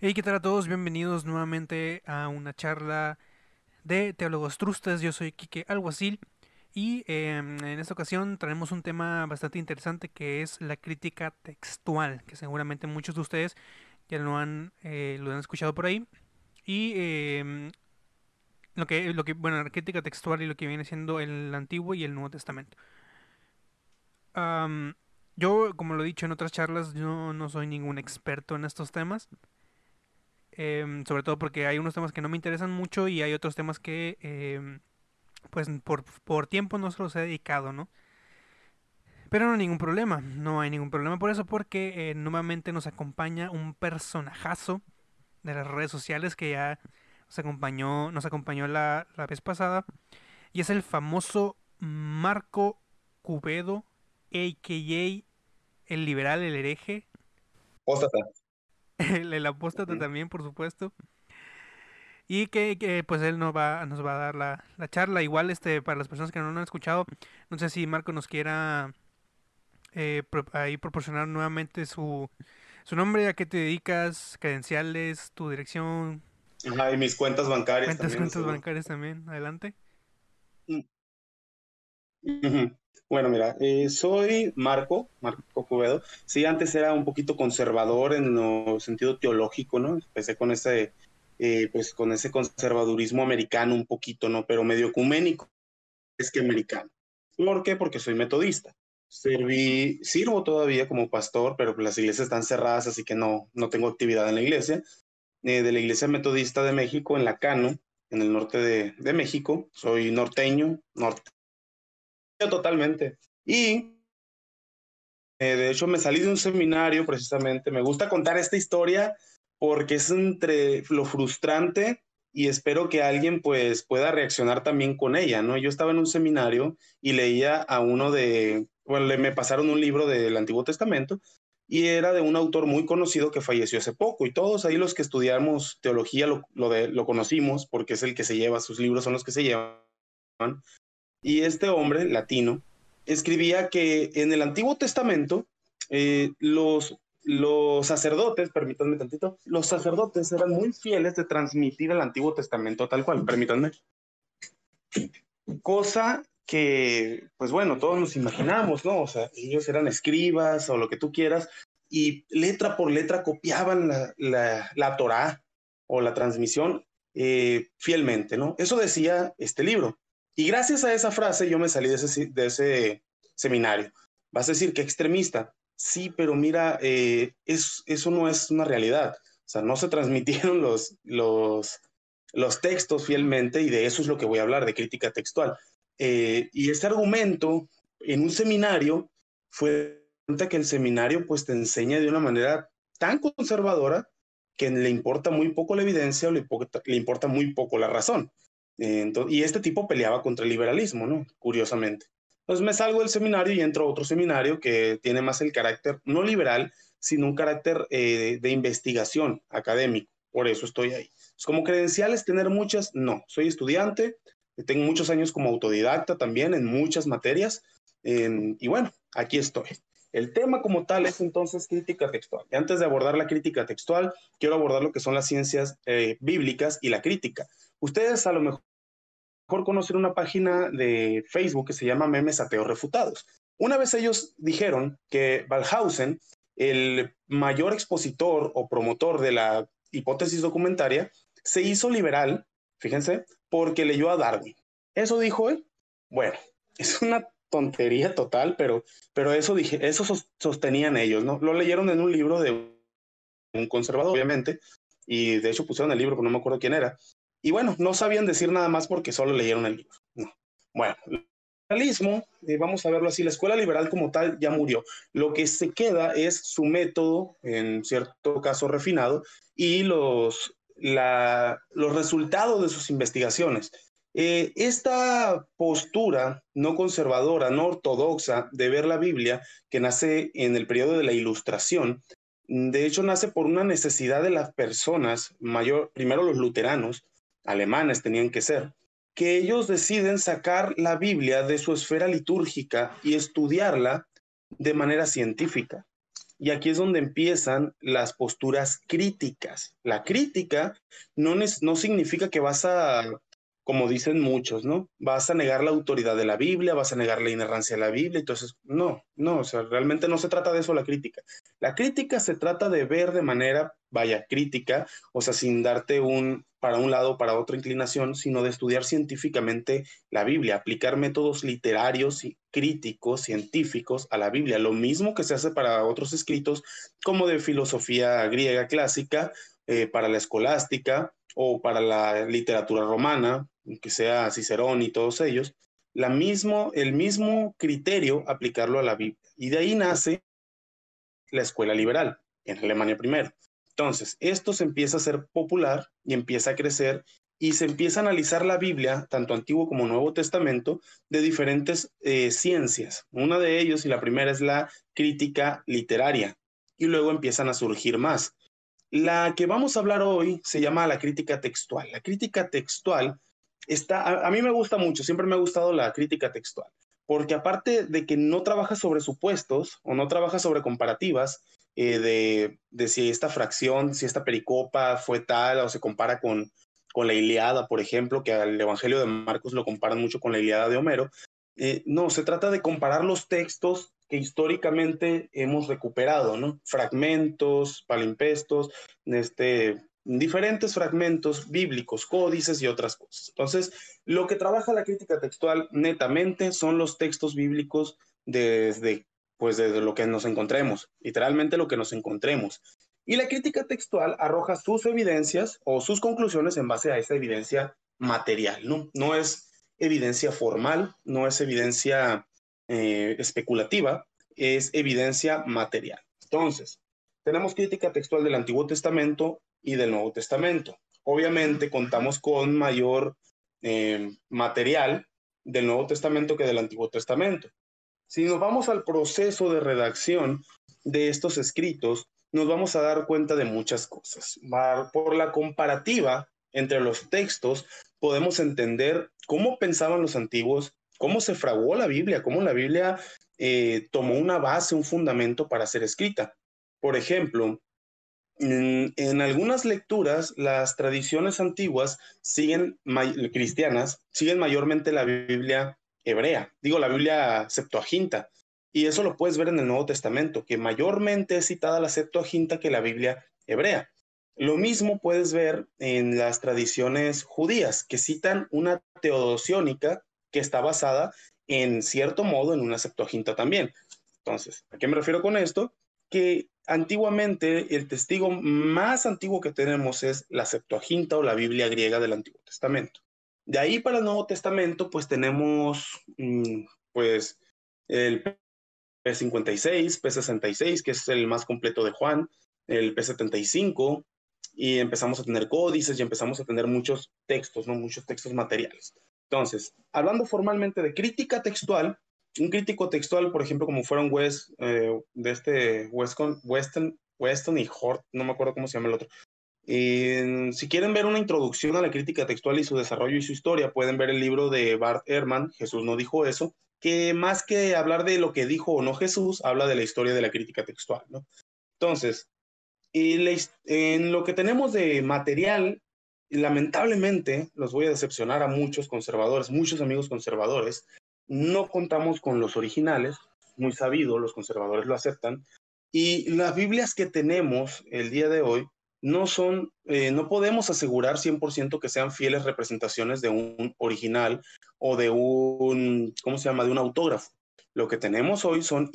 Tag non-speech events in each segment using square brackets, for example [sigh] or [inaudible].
Hey, ¿qué tal a todos? Bienvenidos nuevamente a una charla de Teólogos Trustes. Yo soy Quique Alguacil y em, en esta ocasión traemos un tema bastante interesante que es la crítica textual, que seguramente muchos de ustedes ya lo han, eh, lo han escuchado por ahí. Y em, lo que, lo que, bueno, la crítica textual y lo que viene siendo el Antiguo y el Nuevo Testamento. Am, yo, como lo he dicho en otras charlas, yo no soy ningún experto en estos temas. Em, sobre todo porque hay unos temas que no me interesan mucho y hay otros temas que, em, pues, por, por tiempo no se los he dedicado, ¿no? Pero no hay ningún problema, no hay ningún problema por eso, porque eh, nuevamente nos acompaña un personajazo de las redes sociales que ya nos acompañó, nos acompañó la, la vez pasada, y es el famoso Marco Cubedo, a.k.a. el liberal, el hereje. [laughs] el, el apóstata también, por supuesto. Y que, que, pues él nos va, nos va a dar la, la charla. Igual, este, para las personas que no lo han escuchado, no sé si Marco nos quiera eh, pro- ahí proporcionar nuevamente su, su nombre, a qué te dedicas, credenciales, tu dirección, Ajá, y mis cuentas bancarias cuentas, también, cuentas bancarias también. Adelante. Mm. Bueno, mira, eh, soy Marco, Marco Cubedo. Sí, antes era un poquito conservador en el sentido teológico, ¿no? Empecé con ese, eh, pues con ese conservadurismo americano un poquito, ¿no? Pero medio ecuménico, es que americano. ¿Por qué? Porque soy metodista. Serví, sirvo todavía como pastor, pero las iglesias están cerradas, así que no, no tengo actividad en la iglesia. eh, de la Iglesia Metodista de México en La Cano, en el norte de, de México. Soy norteño, norteño totalmente. Y eh, de hecho me salí de un seminario precisamente. Me gusta contar esta historia porque es entre lo frustrante y espero que alguien pues pueda reaccionar también con ella, ¿no? Yo estaba en un seminario y leía a uno de, bueno, le, me pasaron un libro del Antiguo Testamento y era de un autor muy conocido que falleció hace poco y todos ahí los que estudiamos teología lo, lo, de, lo conocimos porque es el que se lleva, sus libros son los que se llevan. Y este hombre latino escribía que en el Antiguo Testamento eh, los, los sacerdotes, permítanme tantito, los sacerdotes eran muy fieles de transmitir el Antiguo Testamento tal cual, permítanme. Cosa que, pues bueno, todos nos imaginamos, ¿no? O sea, ellos eran escribas o lo que tú quieras, y letra por letra copiaban la, la, la Torah o la transmisión eh, fielmente, ¿no? Eso decía este libro. Y gracias a esa frase yo me salí de ese, de ese seminario. Vas a decir que extremista. Sí, pero mira, eh, es, eso no es una realidad. O sea, no se [laughs] transmitieron los, los, textos fielmente y de eso es lo que voy a hablar, de crítica textual. Eh, y este argumento en un seminario fue que el seminario pues te enseña de una manera tan conservadora que le importa muy poco la evidencia o le importa muy poco la razón. Eh, entonces, y este tipo peleaba contra el liberalismo, ¿no? Curiosamente. Entonces me salgo del seminario y entro a otro seminario que tiene más el carácter no liberal, sino un carácter eh, de investigación académico. Por eso estoy ahí. Pues como credenciales, tener muchas, no. Soy estudiante, tengo muchos años como autodidacta también en muchas materias. Eh, y bueno, aquí estoy. El tema como tal es entonces crítica textual. Y antes de abordar la crítica textual, quiero abordar lo que son las ciencias eh, bíblicas y la crítica. Ustedes a lo mejor conocen una página de Facebook que se llama Memes Ateos Refutados. Una vez ellos dijeron que Balhausen, el mayor expositor o promotor de la hipótesis documentaria, se hizo liberal, fíjense, porque leyó a Darwin. Eso dijo él. Bueno, [laughs] es una tontería total, pero, pero eso, dije, eso sostenían ellos, ¿no? Lo leyeron en un libro de un conservador, obviamente, y de hecho pusieron el libro, pero no me acuerdo quién era. Y bueno, no sabían decir nada más porque solo leyeron el libro. No. Bueno, liberalismo, eh, vamos a verlo así, la escuela liberal como tal ya murió. Lo que se queda es su método, en cierto caso refinado, y los, la, los resultados de sus investigaciones. Eh, esta postura no conservadora, no ortodoxa de ver la Biblia, que nace en el periodo de la Ilustración, de hecho nace por una necesidad de las personas, mayor, primero los luteranos, alemanes tenían que ser, que ellos deciden sacar la Biblia de su esfera litúrgica y estudiarla de manera científica. Y aquí es donde empiezan las posturas críticas. La crítica no, no significa que vas a como dicen muchos, ¿no? Vas a negar la autoridad de la Biblia, vas a negar la inerrancia de la Biblia, entonces, no, no, o sea, realmente no se trata de eso la crítica. La crítica se trata de ver de manera, vaya, crítica, o sea, sin darte un para un lado, para otra inclinación, sino de estudiar científicamente la Biblia, aplicar métodos literarios y críticos, científicos a la Biblia, lo mismo que se hace para otros escritos como de filosofía griega clásica, eh, para la escolástica o para la literatura romana, que sea Cicerón y todos ellos, la mismo, el mismo criterio aplicarlo a la Biblia. Y de ahí nace la escuela liberal, en Alemania primero. Entonces, esto se empieza a ser popular y empieza a crecer y se empieza a analizar la Biblia, tanto Antiguo como Nuevo Testamento, de diferentes eh, ciencias. Una de ellos, y la primera, es la crítica literaria. Y luego empiezan a surgir más. La que vamos a hablar hoy se llama la crítica textual. La crítica textual está, a, mí me gusta mucho, siempre me ha gustado la crítica textual, porque aparte de que no trabaja sobre supuestos o no trabaja sobre comparativas eh, de, de, si esta fracción, si esta pericopa fue tal o se compara con, con la Iliada, por ejemplo, que al Evangelio de Marcos lo comparan mucho con la Iliada de Homero, eh, no, se trata de comparar los textos que históricamente hemos recuperado, ¿no? Fragmentos, palimpestos, este, diferentes fragmentos bíblicos, códices y otras cosas. Entonces, lo que trabaja la crítica textual netamente son los textos bíblicos desde, pues, desde lo que nos encontremos, literalmente lo que nos encontremos. Y la crítica textual arroja sus evidencias o sus conclusiones en base a esa evidencia material, ¿no? No es evidencia formal, no es evidencia eh, especulativa, es evidencia material. Entonces, tenemos crítica textual del Antiguo Testamento y del Nuevo Testamento. Obviamente contamos con mayor eh, material del Nuevo Testamento que del Antiguo Testamento. Si nos vamos al proceso de redacción de estos escritos, nos vamos a dar cuenta de muchas cosas. Por la comparativa entre los textos, podemos entender cómo pensaban los antiguos cómo se fraguó la Biblia, cómo la Biblia eh, tomó una base, un fundamento para ser escrita. Por ejemplo, en, algunas lecturas, las tradiciones antiguas siguen, cristianas, siguen mayormente la Biblia hebrea, digo la Biblia septuaginta, y eso lo puedes ver en el Nuevo Testamento, que mayormente es citada la septuaginta que la Biblia hebrea. Lo mismo puedes ver en las tradiciones judías, que citan una teodosiónica, que está basada en cierto modo en una Septuaginta también. Entonces, ¿a qué me refiero con esto? Que antiguamente el testigo más antiguo que tenemos es la Septuaginta o la Biblia griega del Antiguo Testamento. De ahí para el Nuevo Testamento, pues tenemos, mm, pues, el P56, P66, que es el más completo de Juan, el P75, y empezamos a tener códices y empezamos a tener muchos textos, ¿no? Muchos textos materiales. Entonces, hablando formalmente de crítica textual, un crítico textual, por ejemplo, como fueron West, eh, de este Weston, Weston, y Hort, no me acuerdo cómo se llama el otro. si quieren ver una introducción a la crítica textual y su desarrollo y su historia, pueden ver el libro de Bart Ehrman, Jesús no dijo eso, que más que hablar de lo que dijo o no Jesús, habla de la historia de la crítica textual. ¿no? Entonces, en lo que tenemos de material lamentablemente, los voy a decepcionar a muchos conservadores, muchos amigos conservadores, no contamos con los originales, muy sabido, los conservadores lo aceptan, y las Biblias que tenemos el día de hoy no son, eh, no podemos asegurar 100% que sean fieles representaciones de un original o de un, ¿cómo se llama?, de un autógrafo. Lo que tenemos hoy son,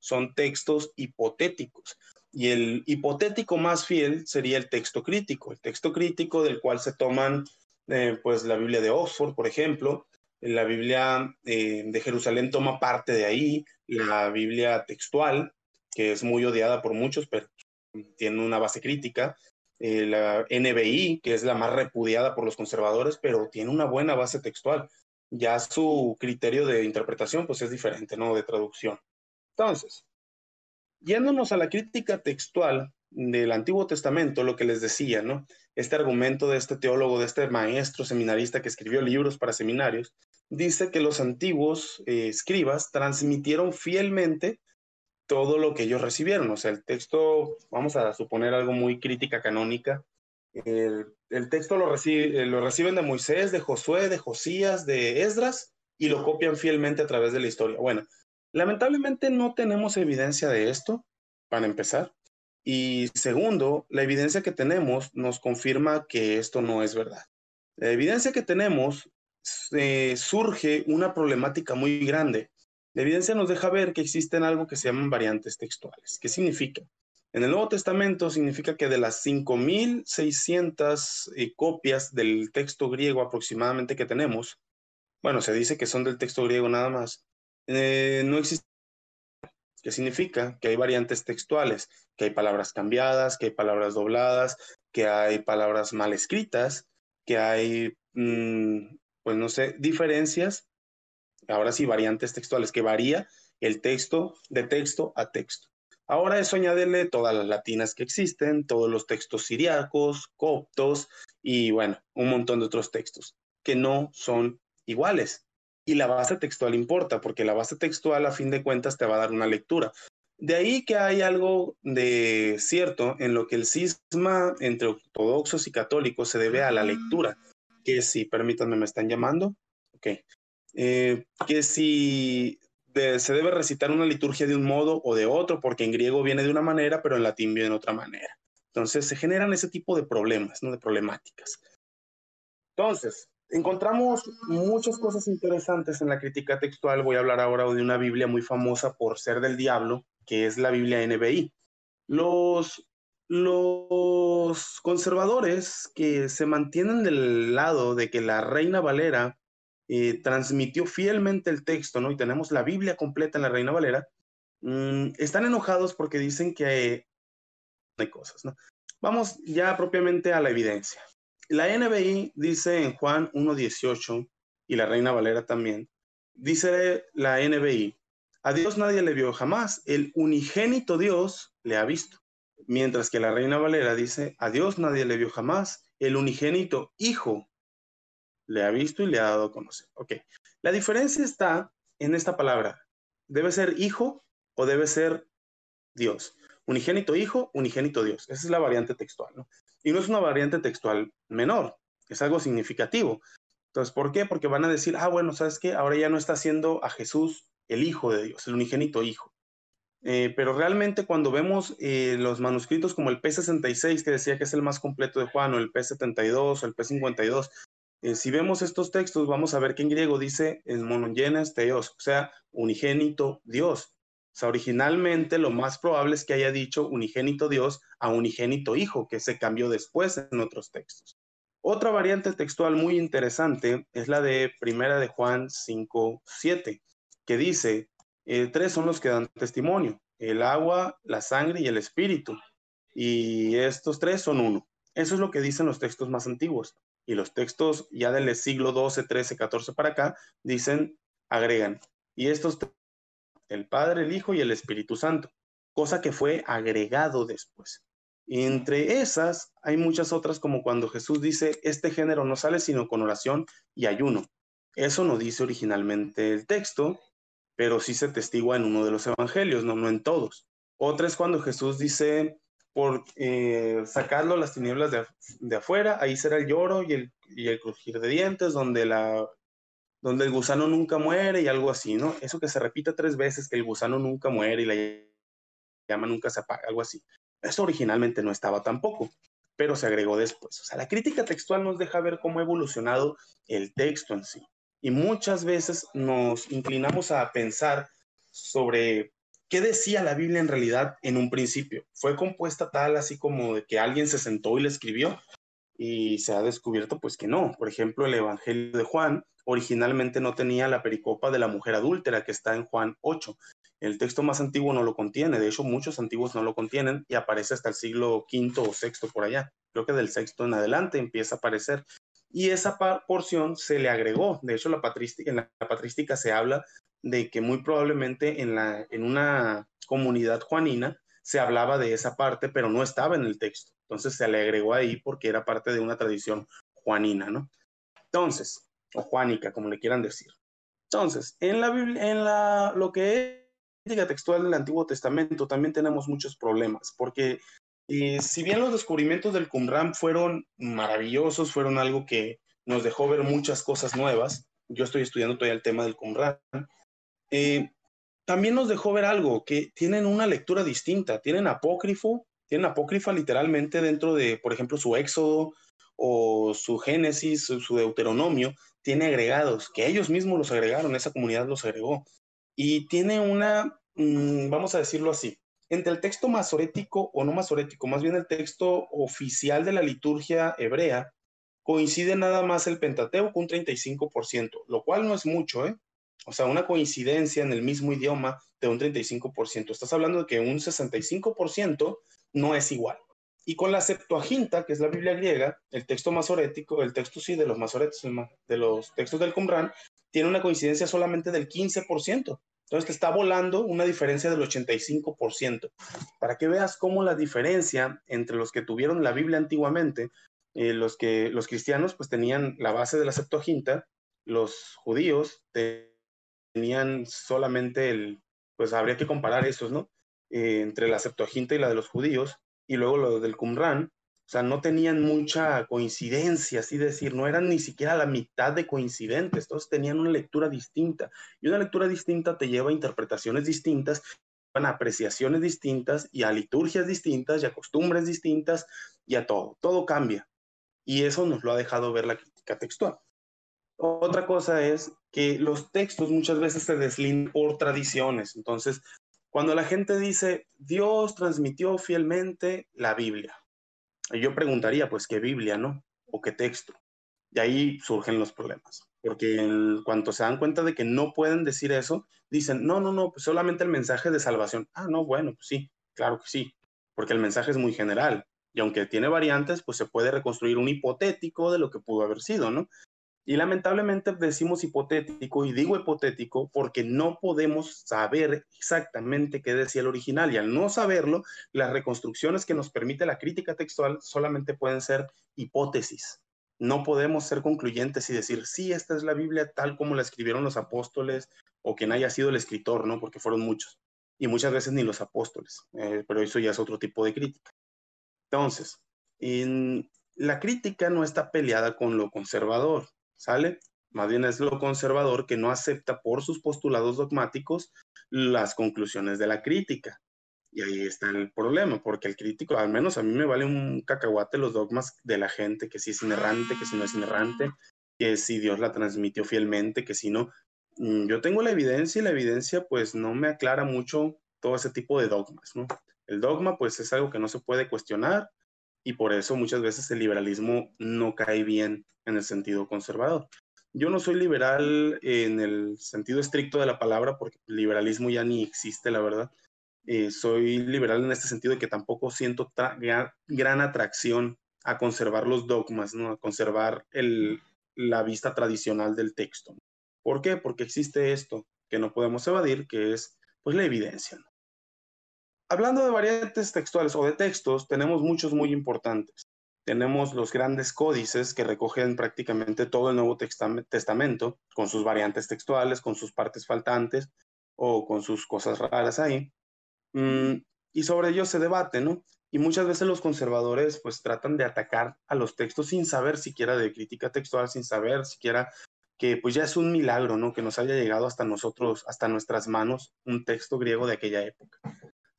son textos hipotéticos. Y el hipotético más fiel sería el texto crítico, el texto crítico del cual se toman eh, pues la Biblia de Oxford, por ejemplo, la Biblia eh, de Jerusalén toma parte de ahí, la Biblia textual, que es muy odiada por muchos, pero tiene una base crítica, eh, la NBI, que es la más repudiada por los conservadores, pero tiene una buena base textual. Ya su criterio de interpretación pues es diferente, ¿no? De traducción. Entonces, Yéndonos a la crítica textual del Antiguo Testamento, lo que les decía, ¿no? Este argumento de este teólogo, de este maestro seminarista que escribió libros para seminarios, dice que los antiguos eh, escribas transmitieron fielmente todo lo que ellos recibieron. O sea, el texto, vamos a suponer algo muy crítica canónica, el, texto lo, recibe, lo reciben de Moisés, de Josué, de Josías, de Esdras y lo copian fielmente a través de la historia. Bueno, lamentablemente no tenemos evidencia de esto, para empezar. Y segundo, la evidencia que tenemos nos confirma que esto no es verdad. La evidencia que tenemos surge una problemática muy grande la evidencia nos deja ver que existen algo que se llaman variantes textuales. ¿Qué significa? En el Nuevo Testamento significa que de las 5.600 eh, copias del texto griego aproximadamente que tenemos, bueno, se dice que son del texto griego nada más, eh, no existe. ¿Qué significa? Que hay variantes textuales, que hay palabras cambiadas, que hay palabras dobladas, que hay palabras mal escritas, que hay, mm, pues no sé, diferencias ahora sí, variantes textuales, que varía el texto de texto a texto. Ahora eso añádele todas las latinas que existen, todos los textos siriacos, coptos y bueno, un montón de otros textos que no son iguales. Y la base textual importa, porque la base textual a fin de cuentas te va a dar una lectura. De ahí que hay algo de cierto en lo que el cisma entre ortodoxos y católicos se debe a la lectura, que si, permítanme, me están llamando. Ok, eh, que si se debe recitar una liturgia de un modo o de otro, porque en griego viene de una manera, pero en latín viene de otra manera. Entonces se generan ese tipo de problemas, ¿no? de problemáticas. Entonces, encontramos muchas cosas interesantes en la crítica textual. Voy a hablar ahora de una Biblia muy famosa por ser del diablo, que es la Biblia NBI. Los, los conservadores que se mantienen del lado de que la Reina Valera eh, transmitió fielmente el texto, ¿no? Y tenemos la Biblia completa en la Reina Valera, mm, están enojados porque dicen que hay cosas, ¿no? Vamos ya propiamente a la evidencia. La NBI dice en Juan 1.18 y la Reina Valera también, dice la NBI, a Dios nadie le vio jamás, el unigénito Dios le ha visto. Mientras que la Reina Valera dice, a Dios nadie le vio jamás, el unigénito Hijo le ha visto y le ha dado a conocer. Ok. La diferencia está en esta palabra. ¿Debe ser hijo o debe ser Dios? Unigénito hijo, unigénito Dios. Esa es la variante textual, ¿no? Y no es una variante textual menor, es algo significativo. Entonces, ¿por qué? Porque van a decir, ah, bueno, ¿sabes qué? Ahora ya no está haciendo a Jesús el Hijo de Dios, el unigénito Hijo. Eh, pero realmente cuando vemos eh, los manuscritos como el P66, que decía que es el más completo de Juan, o el P72, o el P52, eh, si vemos estos textos, vamos a ver que en griego dice en monogenes teos, o sea, unigénito Dios. O sea, originalmente lo más probable es que haya dicho unigénito Dios a unigénito Hijo, que se cambió después en otros textos. Otra variante textual muy interesante es la de Primera de Juan 5, 7, que dice, eh, tres son los que dan testimonio, el agua, la sangre y el espíritu. Y estos tres son uno. Eso es lo que dicen los textos más antiguos y los textos ya del siglo XII, XIII, XIV para acá dicen, agregan, y estos, el Padre, el Hijo y el Espíritu Santo, cosa que fue agregado después. Entre esas hay muchas otras como cuando Jesús dice, este género no sale sino con oración y ayuno. Eso no dice originalmente el texto, pero sí se testigua en uno de los evangelios, no, no en todos. Otra es cuando Jesús dice, por eh, sacarlo las tinieblas de, afuera, ahí será el lloro y el, y el crujir de dientes, donde, la, donde el gusano nunca muere y algo así, ¿no? Eso que se repite tres veces, que el gusano nunca muere y la llama nunca se apaga, algo así. Eso originalmente no estaba tampoco, pero se agregó después. O sea, la crítica textual nos deja ver cómo ha evolucionado el texto en sí. Y muchas veces nos inclinamos a pensar sobre ¿qué decía la Biblia en realidad en un principio? ¿Fue compuesta tal así como de que alguien se sentó y le escribió? Y se ha descubierto pues que no. Por ejemplo, el Evangelio de Juan originalmente no tenía la pericopa de la mujer adúltera que está en Juan 8. El texto más antiguo no lo contiene, de hecho muchos antiguos no lo contienen y aparece hasta el siglo V o VI por allá. Creo que del sexto en adelante empieza a aparecer. Y esa porción se le agregó. De hecho, la patrística, en la patrística se habla de que muy probablemente en, la, en una comunidad juanina se hablaba de esa parte, pero no estaba en el texto. Entonces se le agregó ahí porque era parte de una tradición juanina, ¿no? Entonces, o juánica, como le quieran decir. Entonces, en la Biblia, en la, lo que crítica textual del Antiguo Testamento también tenemos muchos problemas, porque eh, si bien los descubrimientos del Qumran fueron maravillosos, fueron algo que nos dejó ver muchas cosas nuevas, yo estoy estudiando todavía el tema del Qumran, eh, también nos dejó ver algo, que tienen una lectura distinta, tienen apócrifo, tienen apócrifa literalmente dentro de, por ejemplo, su Éxodo o su Génesis, su, Deuteronomio, tiene agregados, que ellos mismos los agregaron, esa comunidad los agregó. Y tiene una, mm, vamos a decirlo así, entre el texto masorético o no masorético, más bien el texto oficial de la liturgia hebrea, coincide nada más el Pentateuco un 35%, lo cual no es mucho, ¿eh? O sea, una coincidencia en el mismo idioma de un 35%. Estás hablando de que un 65% no es igual. Y con la Septuaginta, que es la Biblia griega, el texto masorético, el texto sí de los masoretos, de los textos del Qumran, tiene una coincidencia solamente del 15%. Entonces te está volando una diferencia del 85%. Para que veas cómo la diferencia entre los que tuvieron la Biblia antiguamente, eh, los, que, los cristianos pues tenían la base de la Septuaginta, los judíos tenían solamente el, pues habría que comparar esos, ¿no? Eh, entre la Septuaginta y la de los judíos, y luego lo del Qumran, o sea, no tenían mucha coincidencia, así decir, no eran ni siquiera la mitad de coincidentes, todos tenían una lectura distinta. Y una lectura distinta te lleva a interpretaciones distintas, a apreciaciones distintas y a liturgias distintas y a costumbres distintas y a todo. Todo cambia. Y eso nos lo ha dejado ver la crítica textual. Otra cosa es que los textos muchas veces se deslindan por tradiciones. Entonces, cuando la gente dice, Dios transmitió fielmente la Biblia, yo preguntaría, pues, ¿qué Biblia, no? ¿O qué texto? Y ahí surgen los problemas, porque en cuanto se dan cuenta de que no pueden decir eso, dicen, no, no, no, pues solamente el mensaje de salvación. Ah, no, bueno, pues sí, claro que sí, porque el mensaje es muy general. Y aunque tiene variantes, pues se puede reconstruir un hipotético de lo que pudo haber sido, ¿no? Y lamentablemente decimos hipotético, y digo hipotético porque no podemos saber exactamente qué decía el original, y al no saberlo, las reconstrucciones que nos permite la crítica textual solamente pueden ser hipótesis. No podemos ser concluyentes y decir, sí, esta es la Biblia tal como la escribieron los apóstoles o quien haya sido el escritor, ¿no? Porque fueron muchos. Y muchas veces ni los apóstoles, eh, pero eso ya es otro tipo de crítica. Entonces, en, la crítica no está peleada con lo conservador ¿sale? Más bien es lo conservador que no acepta por sus postulados dogmáticos las conclusiones de la crítica. Y ahí está el problema, porque el crítico, al menos a mí me vale un cacahuate los dogmas de la gente, que si es inerrante, que si no es inerrante, que si Dios la transmitió fielmente, que si no. Mm, yo tengo la evidencia y la evidencia pues no me aclara mucho todo ese tipo de dogmas, ¿no? El dogma pues es algo que no se puede cuestionar y por eso muchas veces el liberalismo no cae bien en el sentido conservador. Yo no soy liberal en el sentido estricto de la palabra, porque el liberalismo ya ni existe, la verdad. Eh, soy liberal en este sentido de que tampoco siento gran atracción a conservar los dogmas, ¿no? a conservar la vista tradicional del texto. ¿Por qué? Porque existe esto que no podemos evadir, que es pues la evidencia. Hablando de variantes textuales o de textos, tenemos muchos muy importantes tenemos los grandes códices que recogen prácticamente todo el Nuevo Testamento, con sus variantes textuales, con sus partes faltantes o con sus cosas raras ahí. Mm, y sobre ellos se debate, ¿no? Y muchas veces los conservadores pues tratan de atacar a los textos sin saber siquiera de crítica textual, sin saber siquiera que pues ya es un milagro, ¿no? Que nos haya llegado hasta nosotros, hasta nuestras manos, un texto griego de aquella época.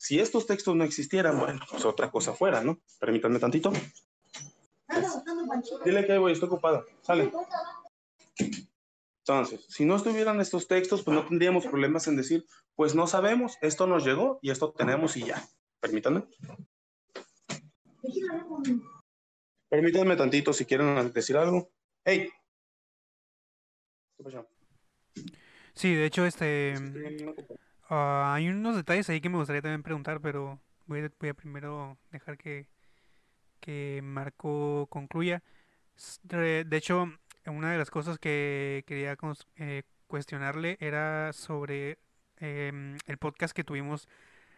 Si estos textos no existieran, bueno, pues otra cosa fuera, ¿no? Permítanme tantito. Dile que voy, estoy ocupado. Sale. Entonces, si no estuvieran estos textos, pues no tendríamos problemas en decir, pues no sabemos, esto nos llegó y esto tenemos y ya. Permítanme. Permítanme tantito si quieren decir algo. Hey. Sí, de hecho, este, ah, hay unos detalles ahí que me gustaría también preguntar, pero voy a primero dejar que, que Marco concluya. De hecho, una de las cosas que quería eh, cuestionarle era sobre em, el podcast que tuvimos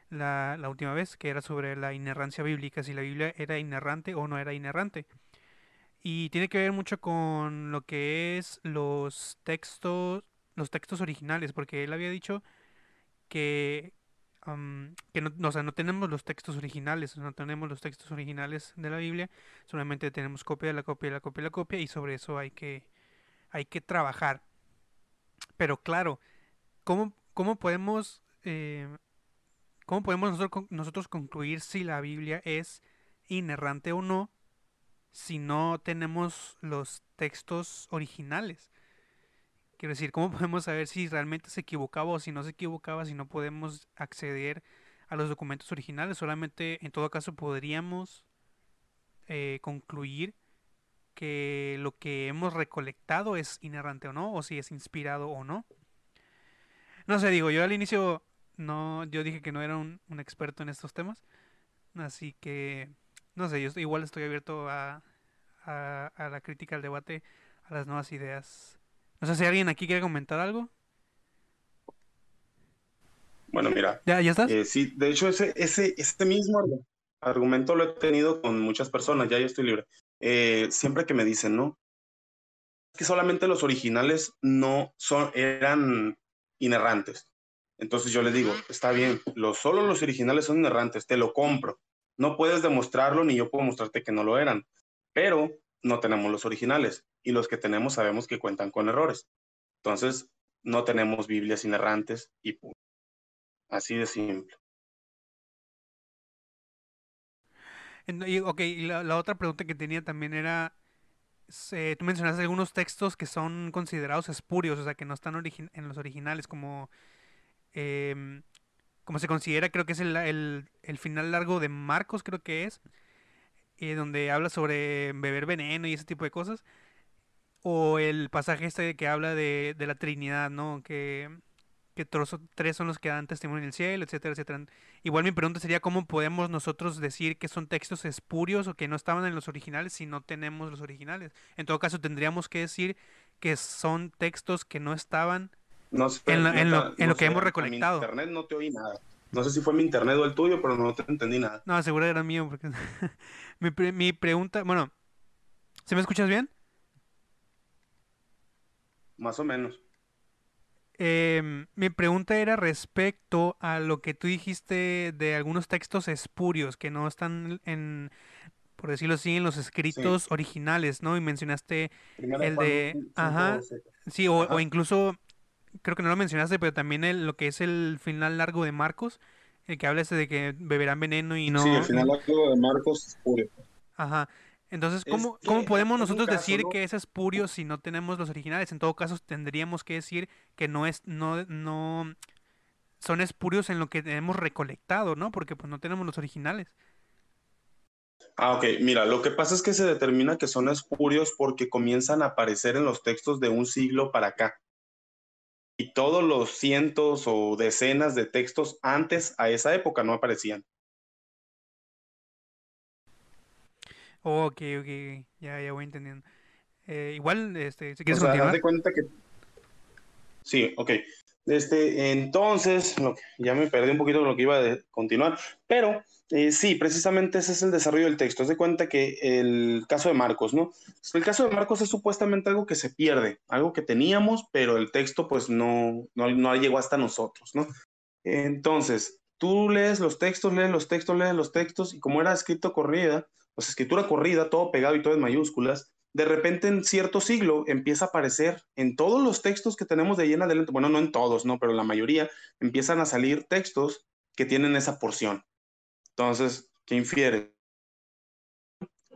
la, la, última vez, que era sobre la inerrancia bíblica, si la Biblia era inerrante o no era inerrante. Y tiene que ver mucho con lo que es los textos, los textos originales, porque él había dicho que, que no, o sea, no tenemos los textos originales, no tenemos los textos originales de la Biblia, solamente tenemos copia de la copia de la copia de la copia y sobre eso hay que, hay que trabajar. Pero claro, ¿cómo, cómo podemos, eh, cómo podemos nosotros, nosotros concluir si la Biblia es inerrante o no si no tenemos los textos originales? Quiero decir, ¿cómo [laughs] podemos saber si realmente se equivocaba o si no se equivocaba si no podemos acceder a los documentos originales? Solamente en todo caso podríamos eh, concluir que lo que hemos recolectado es inerrante o no, o si es inspirado o no. No sé, digo, yo al inicio no, yo dije que no era un, experto en estos temas, así que, no sé, yo igual estoy abierto a, a la crítica, al debate, a las nuevas ideas no sé si alguien aquí quiere comentar algo. Bueno, mira. ¿Ya, ya estás? Eh, sí, de hecho, ese, ese, ese mismo argumento lo he tenido con muchas personas, ya yo estoy libre. Eh, siempre que me dicen, ¿no? Que solamente los originales no son, eran inerrantes. Entonces yo les digo, está bien, los, solo los originales son inerrantes, te lo compro. No puedes demostrarlo ni yo puedo mostrarte que no lo eran. Pero no tenemos los originales y los que tenemos sabemos que cuentan con errores. Entonces, no tenemos Biblias inerrantes y Así de simple. ok, la, otra pregunta que tenía también era, tú mencionaste algunos textos que son considerados espurios, o sea, que no están en los originales, como, em, como se considera, creo que es el, el, final largo de Marcos, creo que es, eh, donde habla sobre beber veneno y ese tipo de cosas. O el pasaje este que habla de, de la Trinidad, ¿no? Que, que tres son los que dan testimonio en el cielo, etcétera, etcétera. Igual mi pregunta sería cómo podemos nosotros decir que son textos espurios o que no estaban en los originales si no tenemos los originales. En todo caso, tendríamos que decir que son textos que no estaban en, lo, en lo que hemos recolectado. En internet no te oí nada. No sé si fue mi internet o el tuyo, pero no te entendí nada. No, seguro era mío, porque [laughs] mi, mi pregunta, bueno, ¿se me escuchas bien? Más o menos. Em, mi pregunta era respecto a lo que tú dijiste de algunos textos espurios que no están en, por decirlo así, en los escritos originales, ¿no? Y mencionaste el de, ajá, sí, o, incluso creo que no lo mencionaste, pero también el, lo que es el final largo de Marcos, el que habla ese de que beberán veneno y no... Sí, el final largo de Marcos es puro. Ajá. Entonces, ¿cómo, ¿cómo podemos nosotros decir que es purio si no tenemos los originales? En todo caso, tendríamos que decir que no es, no, no son espurios en lo que hemos recolectado, ¿no? Porque pues no tenemos los originales. Ah, ok. Mira, lo que pasa es que se determina que son espurios porque comienzan a aparecer en los textos de un siglo para acá y todos los cientos o decenas de textos antes a esa época no aparecían. ok, ok, ya, ya voy entendiendo. Eh, igual, este, si quieres o sea, cuenta que... Sí, ok. Este, entonces, ya me perdí un poquito de lo que iba a continuar, pero eh, sí, precisamente ese es el desarrollo del texto. Haz de cuenta que el caso de Marcos, ¿no? El caso de Marcos es supuestamente algo que se pierde, algo que teníamos, pero el texto pues no, no, no llegó hasta nosotros, ¿no? Entonces, tú lees los textos, lees los textos, lees los textos, y como era escrito corrida, pues escritura corrida, todo pegado y todo en mayúsculas, de repente en cierto siglo empieza a aparecer en todos los textos que tenemos de llena adelante, bueno, no en todos, ¿no? Pero la mayoría empiezan a salir textos que tienen esa porción. Entonces, ¿qué infiere?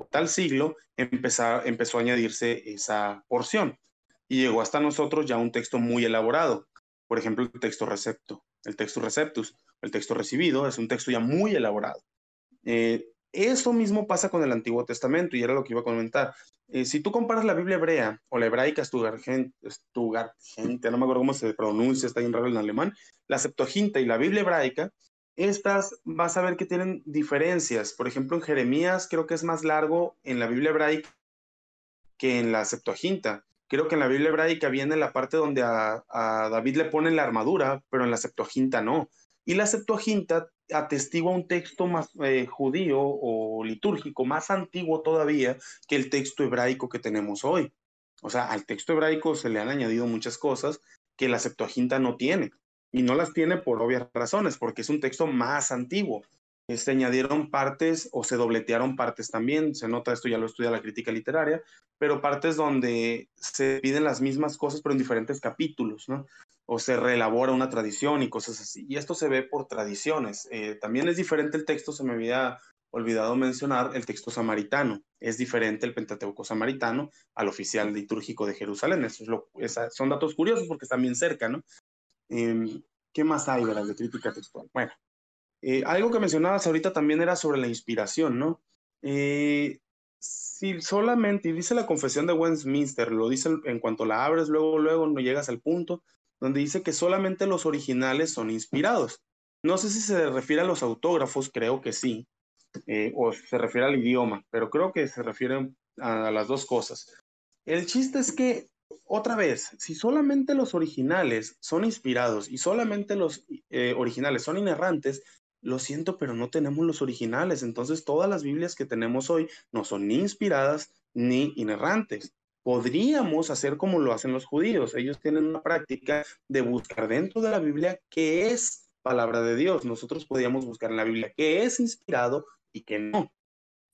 Tal siglo empezó, empezó a añadirse esa porción y llegó hasta nosotros ya un texto muy elaborado. Por ejemplo, el texto recepto, el texto receptus, el texto recibido es un texto ya muy elaborado. Eh, eso mismo pasa con el Antiguo Testamento y era lo que iba a comentar. Eh, si tú comparas la Biblia hebrea o la hebraica Stuttgart, no me acuerdo cómo se pronuncia, está bien raro en alemán, la Septuaginta y la Biblia hebraica, estas vas a ver que tienen diferencias. Por ejemplo, en Jeremías creo que es más largo en la Biblia hebraica que en la Septuaginta. Creo que en la Biblia hebraica viene la parte donde a, David le ponen la armadura, pero en la Septuaginta no. Y la Septuaginta atestigua un texto más eh, judío o litúrgico, más antiguo todavía que el texto hebraico que tenemos hoy. O sea, al texto hebraico se le han añadido muchas cosas que la Septuaginta no tiene. y no las tiene por obvias razones, porque es un texto más antiguo. Se añadieron partes o se dobletearon partes también, se nota esto ya lo estudia la crítica literaria, pero partes donde se piden las mismas cosas pero en diferentes capítulos, ¿no? O se reelabora una tradición y cosas así. Y esto se ve por tradiciones. Eh, también es diferente el texto, se me había olvidado mencionar el texto samaritano. Es diferente el Pentateuco samaritano al oficial litúrgico de Jerusalén. Eso es lo, son datos curiosos porque están bien cerca, ¿no? Em, ¿Qué más hay de la crítica textual? Bueno, eh, algo que mencionabas ahorita también era sobre la inspiración, ¿no? Eh, si solamente, dice la confesión de Westminster, lo dice en cuanto la abres, luego, luego no llegas al punto donde dice que solamente los originales son inspirados. No sé si se refiere a los autógrafos, creo que sí, eh, o se refiere al idioma, pero creo que se refiere a las dos cosas. El chiste es que, otra vez, si solamente los originales son inspirados y solamente los eh, originales son inerrantes, lo siento, pero no tenemos los originales. Entonces, todas las Biblias que tenemos hoy no son ni inspiradas ni inerrantes. Podríamos hacer como lo hacen los judíos. Ellos tienen una práctica de buscar dentro de la Biblia qué es palabra de Dios. Nosotros podríamos buscar en la Biblia qué es inspirado y que no.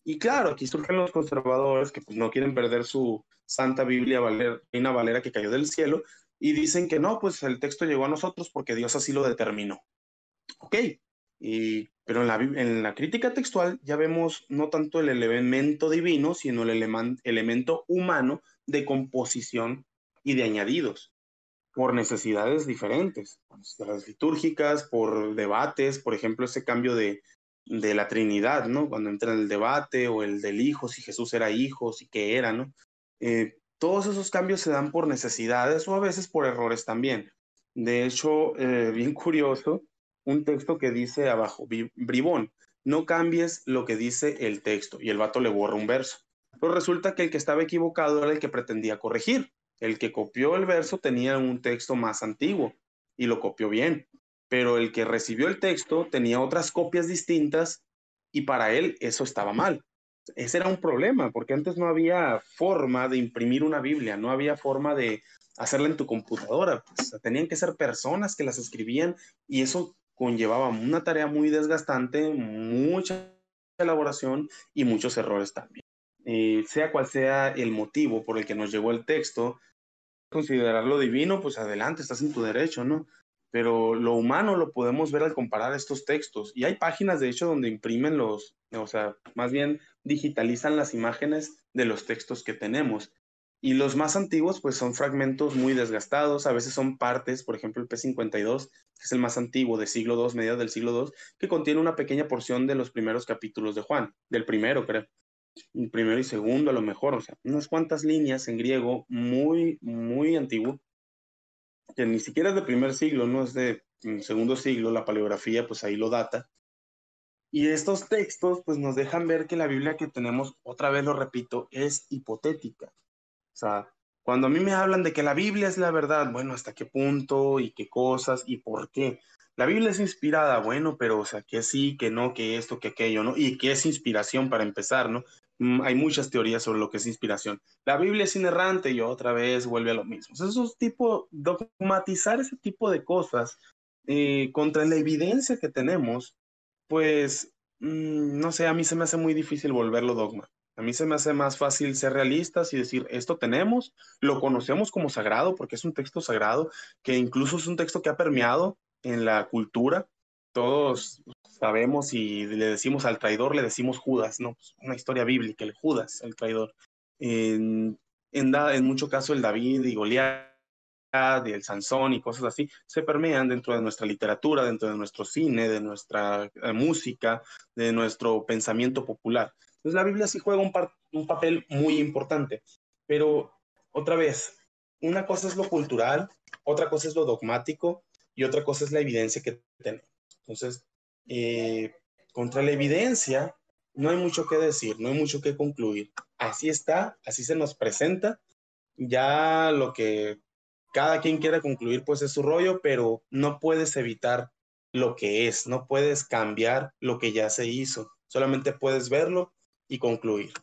Y claro, aquí surgen los conservadores que pues, no quieren perder su Santa Biblia Reina Valera que cayó del cielo y dicen que no, pues el texto llegó a nosotros porque Dios así lo determinó. Ok, y, pero en la, en la crítica textual ya vemos no tanto el elemento divino, sino el elemento humano de composición y de añadidos por necesidades diferentes, necesidades litúrgicas, por debates, por ejemplo, ese cambio de, de la Trinidad, ¿no? Cuando entra el debate o el del Hijo, si Jesús era Hijo, si qué era, ¿no? Eh, todos esos cambios se dan por necesidades o a veces por errores también. De hecho, eh, bien curioso, un texto que dice abajo, bribón, no cambies lo que dice el texto, y el vato le borra un verso. Pero resulta que el que estaba equivocado era el que pretendía corregir. El que copió el verso tenía un texto más antiguo y lo copió bien pero el que recibió el texto tenía otras copias distintas y para él eso estaba mal. Ese era un problema, porque antes no había forma de imprimir una Biblia, no había forma de hacerla en tu computadora. Tenían que ser personas que las escribían y eso conllevaba una tarea muy desgastante, mucha elaboración y muchos errores también. Eh, sea cual sea el motivo por el que nos llegó el texto, considerarlo divino, pues adelante, estás en tu derecho, ¿no? pero lo humano lo podemos ver al comparar estos textos. Y hay páginas, de hecho, donde imprimen los, o sea, más bien digitalizan las imágenes de los textos que tenemos. Y los más antiguos, pues son fragmentos muy desgastados, a veces son partes, por ejemplo, el P52, que es el más antiguo, de siglo II, medio del siglo II, que contiene una pequeña porción de los primeros capítulos de Juan, del primero, creo. Primero y segundo, a lo mejor, o sea, unas cuantas líneas en griego muy, muy antiguo, que ni siquiera es de primer siglo, no es de mm, segundo siglo, la paleografía pues ahí lo data. Y estos textos pues nos dejan ver que la Biblia que tenemos, otra vez lo repito, es hipotética. O sea, cuando a mí me hablan de que la Biblia es la verdad, bueno, ¿hasta qué punto y qué cosas y por qué? La Biblia es inspirada, bueno, pero o sea, que sí, que no, que esto, que aquello, ¿no? Y que es inspiración para empezar, ¿no? Mm, hay muchas teorías sobre lo que es inspiración. La Biblia es inerrante y otra vez vuelve a lo mismo. esos tipo, dogmatizar ese tipo de cosas eh, contra la evidencia que tenemos, pues, mm, no sé, a mí se me hace muy difícil volverlo dogma. A mí se me hace más fácil ser realistas y decir, esto tenemos, lo conocemos como sagrado, porque es un texto sagrado, que incluso es un texto que ha permeado en la cultura. Todos sabemos y le decimos al traidor, le decimos Judas, ¿no? Pues, una historia bíblica, el Judas, el traidor. En, en, en mucho caso el David y Goliat, el Sansón y cosas así, se permean dentro de nuestra literatura, dentro de nuestro cine, de nuestra eh, música, de nuestro pensamiento popular. Entonces la Biblia sí juega un, un papel muy importante, pero otra vez, una cosa es lo cultural, otra cosa es lo dogmático y otra cosa es la evidencia que tenemos. Entonces, eh, contra la evidencia, no hay mucho que decir, no hay mucho que concluir. Así está, así se nos presenta. Ya lo que cada quien quiera concluir, pues es su rollo, pero no puedes evitar lo que es, no puedes cambiar lo que ya se hizo, solamente puedes verlo y concluir.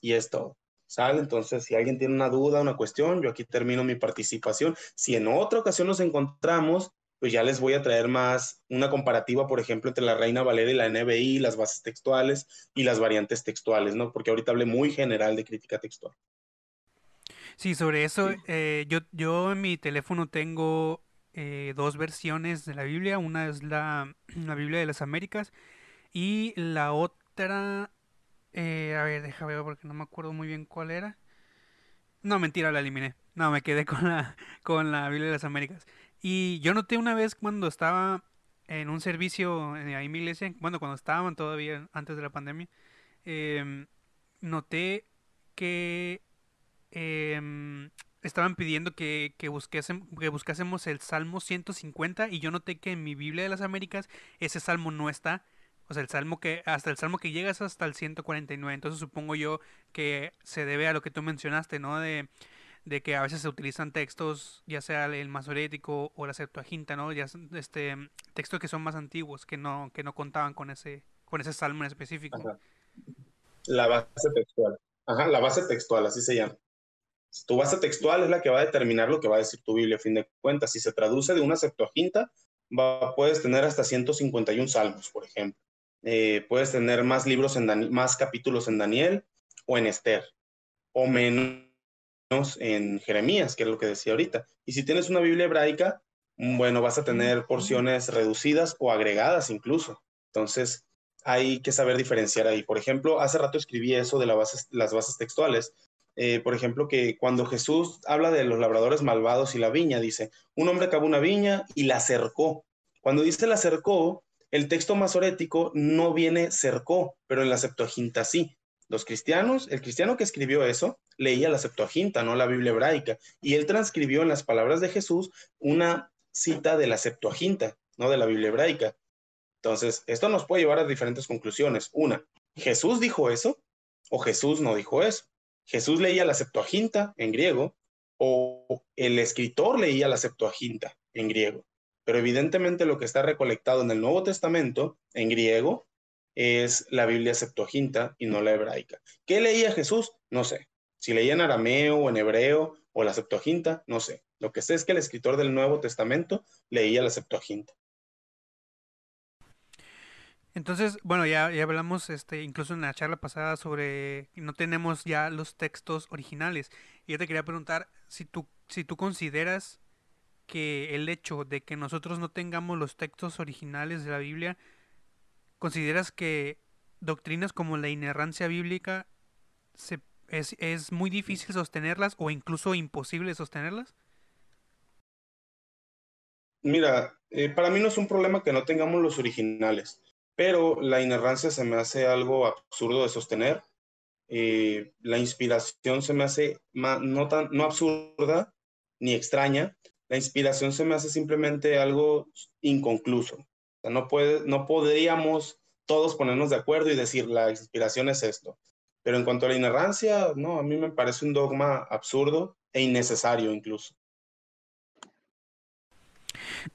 Y es todo. ¿Sale? Entonces, si alguien tiene una duda, una cuestión, yo aquí termino mi participación. Si en otra ocasión nos encontramos, pues ya les voy a traer más una comparativa, por ejemplo, entre la Reina Valera y la NBI, las bases textuales y las variantes textuales, ¿no? Porque ahorita hablé muy general de crítica textual. Sí, sobre eso, eh, yo, yo en mi teléfono tengo eh, dos versiones de la Biblia. Una es la, [clears throat] la, Biblia de las Américas y la otra, eh, a ver, déjame ver porque no me acuerdo muy bien cuál era. No, mentira, la eliminé. No, me quedé con la, con la Biblia de las Américas. Y yo noté una vez cuando estaba en un servicio en, ahí en mi iglesia, bueno, cuando estaban todavía antes de la pandemia, em, noté que em, estaban pidiendo que, que, que buscásemos el Salmo 150 y yo noté que en mi Biblia de las Américas ese salmo no está. O sea, el salmo que, hasta el salmo que llegas hasta el 149. Entonces supongo yo que se debe a lo que tú mencionaste, ¿no? De de que a veces se utilizan textos, ya sea el masorético o la Septuaginta, ¿no? Ya este textos que son más antiguos, que no que no contaban con ese con ese salmo en específico. La base textual. Ajá, la base textual, así se llama. Tu base textual es la que va a determinar lo que va a decir tu Biblia a fin de cuentas. Si se traduce de una Septuaginta, va, puedes tener hasta 151 salmos, por ejemplo. Eh, puedes tener más libros en más capítulos en Daniel o en Esther, o menos en Jeremías, que es lo que decía ahorita. Y si tienes una Biblia hebraica, mm, bueno, vas a tener porciones reducidas o agregadas incluso. Entonces, hay que saber diferenciar ahí. Por ejemplo, hace rato escribí eso de las bases textuales. Eh, por ejemplo, que cuando Jesús habla de los labradores malvados y la viña, dice, un hombre acabó una viña y la cercó. Cuando dice la cercó, el texto masorético no viene cercó, pero en la Septuaginta sí. Los cristianos, el cristiano que escribió eso, leía la Septuaginta, no la Biblia hebraica, y él transcribió en las palabras de Jesús una cita de la Septuaginta, no de la Biblia hebraica. Entonces, esto nos puede llevar a diferentes conclusiones. Una, ¿Jesús dijo eso o Jesús no dijo eso? Jesús leía la Septuaginta en griego o el escritor leía la Septuaginta en griego. Pero evidentemente lo que está recolectado en el Nuevo Testamento en griego es la Biblia Septuaginta y no la hebraica. ¿Qué leía Jesús? No sé. Si leía en arameo o en hebreo o la Septuaginta, no sé. Lo que sé es que el escritor del Nuevo Testamento leía la Septuaginta. Entonces, bueno, ya, ya hablamos este, incluso en la charla pasada sobre no tenemos ya los textos originales. Y yo te quería preguntar si tú, si tú consideras que el hecho de que nosotros no tengamos los textos originales de la Biblia ¿Consideras que doctrinas como la inerrancia bíblica es, muy difícil sostenerlas o incluso imposible sostenerlas? Mira, eh, para mí no es un problema que no tengamos los originales, pero la inerrancia se me hace algo absurdo de sostener. Eh, la inspiración se me hace no, tan, no absurda ni extraña. La inspiración se me hace simplemente algo inconcluso no, puede, no podríamos todos ponernos de acuerdo y decir la inspiración es esto. Pero en cuanto a la inerrancia, no, a mí me parece un dogma absurdo e innecesario incluso.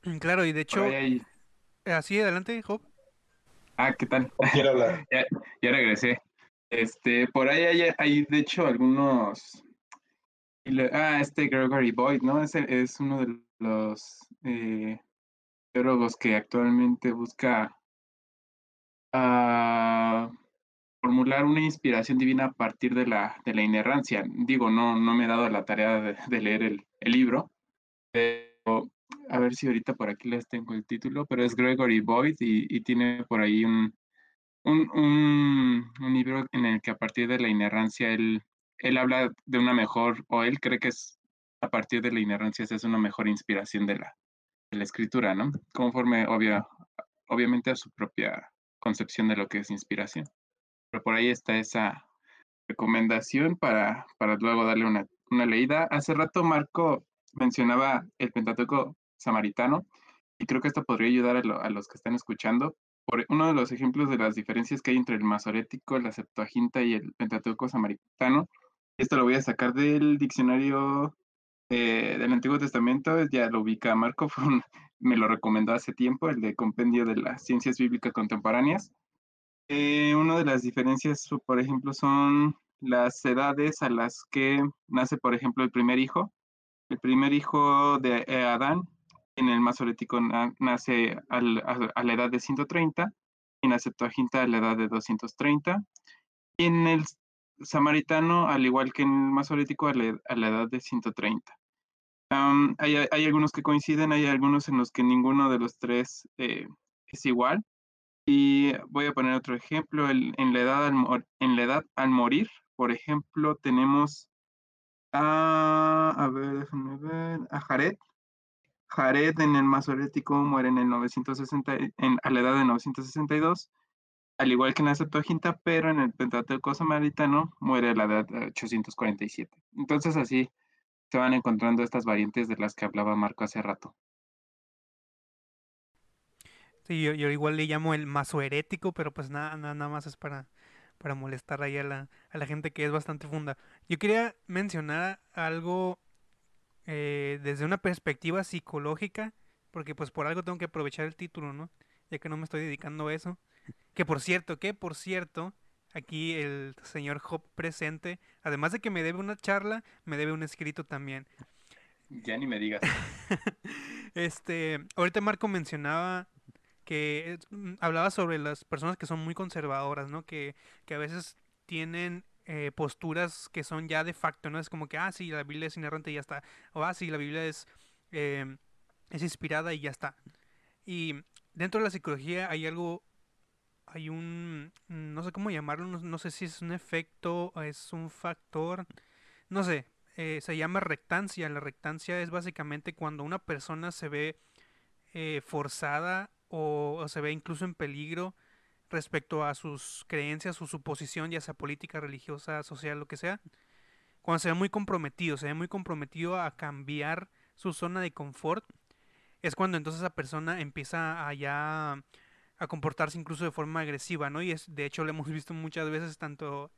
Mm, claro, y de hecho, así adelante, Job. Ah, ¿qué tal? [laughs] Quiero hablar. [laughs] ya, regresé. Este, por ahí hay, hay, de hecho algunos. Ah, este Gregory Boyd, ¿no? Es, es uno de los eh, que actualmente busca ah, formular una inspiración divina a partir de la, de la inerrancia. Digo, no, no me he dado la tarea de, leer el, libro, pero a ver si ahorita por aquí les tengo el título, pero es Gregory Boyd y, tiene por ahí un, un, un, libro en el que a partir de la inerrancia él, él habla de una mejor, o él cree que es a partir de la inerrancia es una mejor inspiración de la, la escritura, ¿no? Conforme, obvia, obviamente, a su propia concepción de lo que es inspiración. Pero por ahí está esa recomendación para, para luego darle una, una leída. Hace rato Marco mencionaba el Pentateuco samaritano y creo que esto podría ayudar a, los que están escuchando. Por uno de los ejemplos de las diferencias que hay entre el masorético, la Septuaginta y el Pentateuco samaritano. Esto lo voy a sacar del diccionario eh, del Antiguo Testamento, ya lo ubica Marco, [laughs] me lo recomendó hace tiempo, el de Compendio de las Ciencias Bíblicas Contemporáneas. Eh, una de las diferencias, por ejemplo, son las edades a las que nace, por ejemplo, el primer hijo. El primer hijo de eh, Adán En el Masorético nace a, la edad de 130, en la Septuaginta a la edad de 230, y en el Samaritano, al igual que en el Masorético, a la, edad de 130. Hay, algunos que coinciden, hay algunos en los que ninguno de los tres eh, es igual. Y voy a poner otro ejemplo. en, la edad al, morir, por ejemplo, tenemos a, a ver, Jared. Jared en el Masorético muere en el 960, en, a la edad de 962, al igual que en la Septuaginta, pero en el Pentateuco Samaritano muere a la edad de 847. Entonces así se van encontrando estas variantes de las que hablaba Marco hace rato. Sí, yo, igual le llamo el maso herético, pero pues nada, nada, más es para, para molestar ahí a la, a la gente que es bastante funda. Yo quería mencionar algo eh, desde una perspectiva psicológica, porque pues por algo tengo que aprovechar el título, ¿no? Ya que no me estoy dedicando a eso. Que por cierto, que por cierto, aquí el señor Job presente, además de que me debe una charla, me debe un escrito también. Ya ni me digas. [laughs] este, ahorita Marco mencionaba que mm, hablaba sobre las personas que son muy conservadoras, ¿no? Que, que a veces tienen eh, posturas que son ya de facto, ¿no? Es como que, ah, sí, la Biblia es inerrante y ya está. O, ah, sí, la Biblia es, em, es inspirada y ya está. Y dentro de la psicología hay algo, hay un, no sé cómo llamarlo, no, sé si es un efecto, es un factor, no sé, eh, se llama rectancia. La rectancia es básicamente cuando una persona se ve eh, forzada o, se ve incluso en peligro respecto a sus creencias o su posición, ya sea política, religiosa, social, lo que sea, cuando se ve muy comprometido, se ve muy comprometido a cambiar su zona de confort, es cuando entonces esa persona empieza a ya a comportarse incluso de forma agresiva, ¿no? Y es, de hecho lo hemos visto muchas veces tanto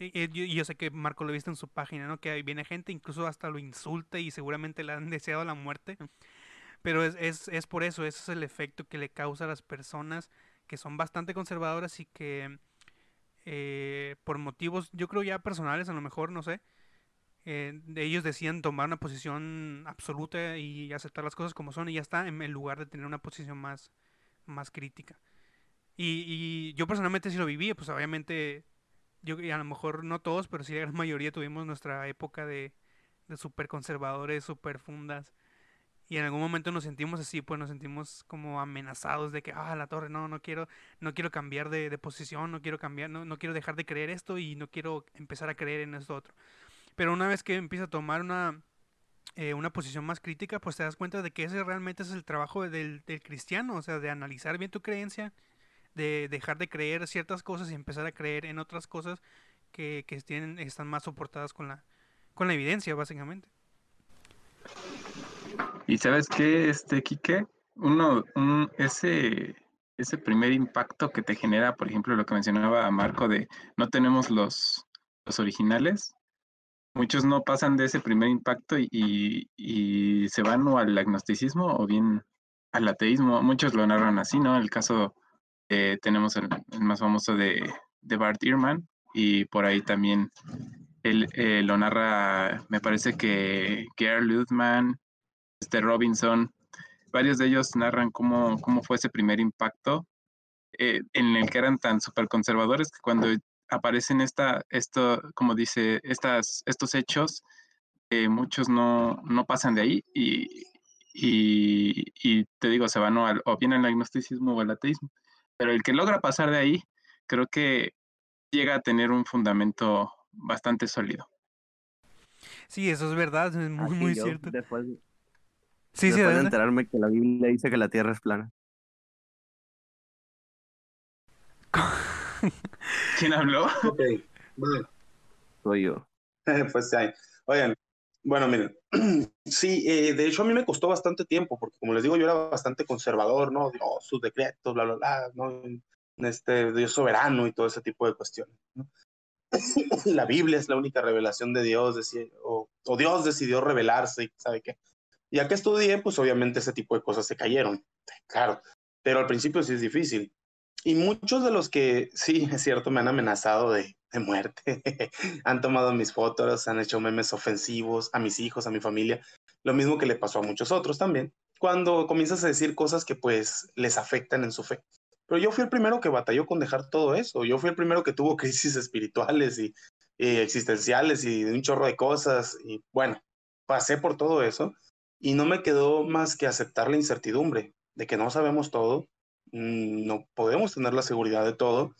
y yo, sé que Marco lo ha visto en su página, ¿no? Que viene gente, incluso hasta lo insulta y seguramente le han [laughs] deseado la muerte. Pero es, es, es por eso, ese es el efecto que le causa a las personas que son bastante conservadoras y que eh, por motivos, yo creo ya personales, a lo mejor, no sé, eh, ellos decían tomar una posición absoluta y aceptar las cosas como son y ya está, en, lugar de tener una posición más, más crítica. Y, y yo personalmente sí lo viví, pues obviamente, yo a lo mejor no todos, pero sí la gran mayoría tuvimos nuestra época de, de súper conservadores, súper fundas y en algún momento nos sentimos así, pues nos sentimos como amenazados de que, ah, la torre, no, no quiero, no quiero cambiar de, posición, no quiero cambiar, no, no quiero dejar de creer esto y no quiero empezar a creer en esto otro. Pero una vez que empieza a tomar una, eh, una posición más crítica, pues te das cuenta de que ese realmente es el trabajo del, cristiano, o sea, de analizar bien tu creencia, de dejar de creer ciertas cosas y empezar a creer en otras cosas que, que tienen, están más soportadas con la, con la evidencia, básicamente. Y sabes qué, este, Quique, uno, un, ese, ese primer impacto que te genera, por ejemplo, lo que mencionaba Marco de no tenemos los, los originales, muchos no pasan de ese primer impacto y, y, se van o al agnosticismo o bien al ateísmo. Muchos lo narran así, ¿no? El caso, eh, tenemos el, más famoso de, de Bart Ehrman y por ahí también él, eh, lo narra, me parece que Gerd Luthman este Robinson, varios de ellos narran cómo, cómo fue ese primer impacto eh, en el que eran tan súper conservadores que cuando aparecen esta, esto, como dice, estas, estos hechos, eh, muchos no, no, pasan de ahí y, y, te digo, se van o, al, o bien al agnosticismo o al ateísmo. Pero el que logra pasar de ahí, creo que llega a tener un fundamento bastante sólido. Sí, eso es verdad, es muy, muy cierto. Sí, sí, de enterarme que la Biblia dice que la Tierra es plana. [laughs] [laughs] ¿Quién habló? Ok, bueno. Soy yo. [laughs] pues sí. Oigan, bueno, miren, [clears throat] sí, eh, de hecho a mí me costó bastante tiempo, porque como les digo, yo era bastante conservador, ¿no? Dios, sus decretos, bla, bla, bla, ¿no? Este, Dios soberano y todo ese tipo de cuestiones, ¿no? [laughs] la Biblia es la única revelación de Dios, o, o Dios decidió revelarse, y ¿sabe qué? Y que estudié, pues obviamente ese tipo de cosas se cayeron, claro, pero al principio sí es difícil. Y muchos de los que, sí, es cierto, me han amenazado de, de muerte, [laughs] han tomado mis fotos, han hecho memes ofensivos a mis hijos, a mi familia, lo mismo que le pasó a muchos otros también. cuando comienzas a decir cosas que pues les afectan en su fe. Pero yo fui el primero que batalló con dejar todo eso. Yo fui el primero que tuvo [laughs] crisis espirituales y, existenciales y un chorro de cosas. Y bueno, pasé por todo eso y no me quedó más que aceptar la incertidumbre de que no sabemos todo, no podemos tener la seguridad de todo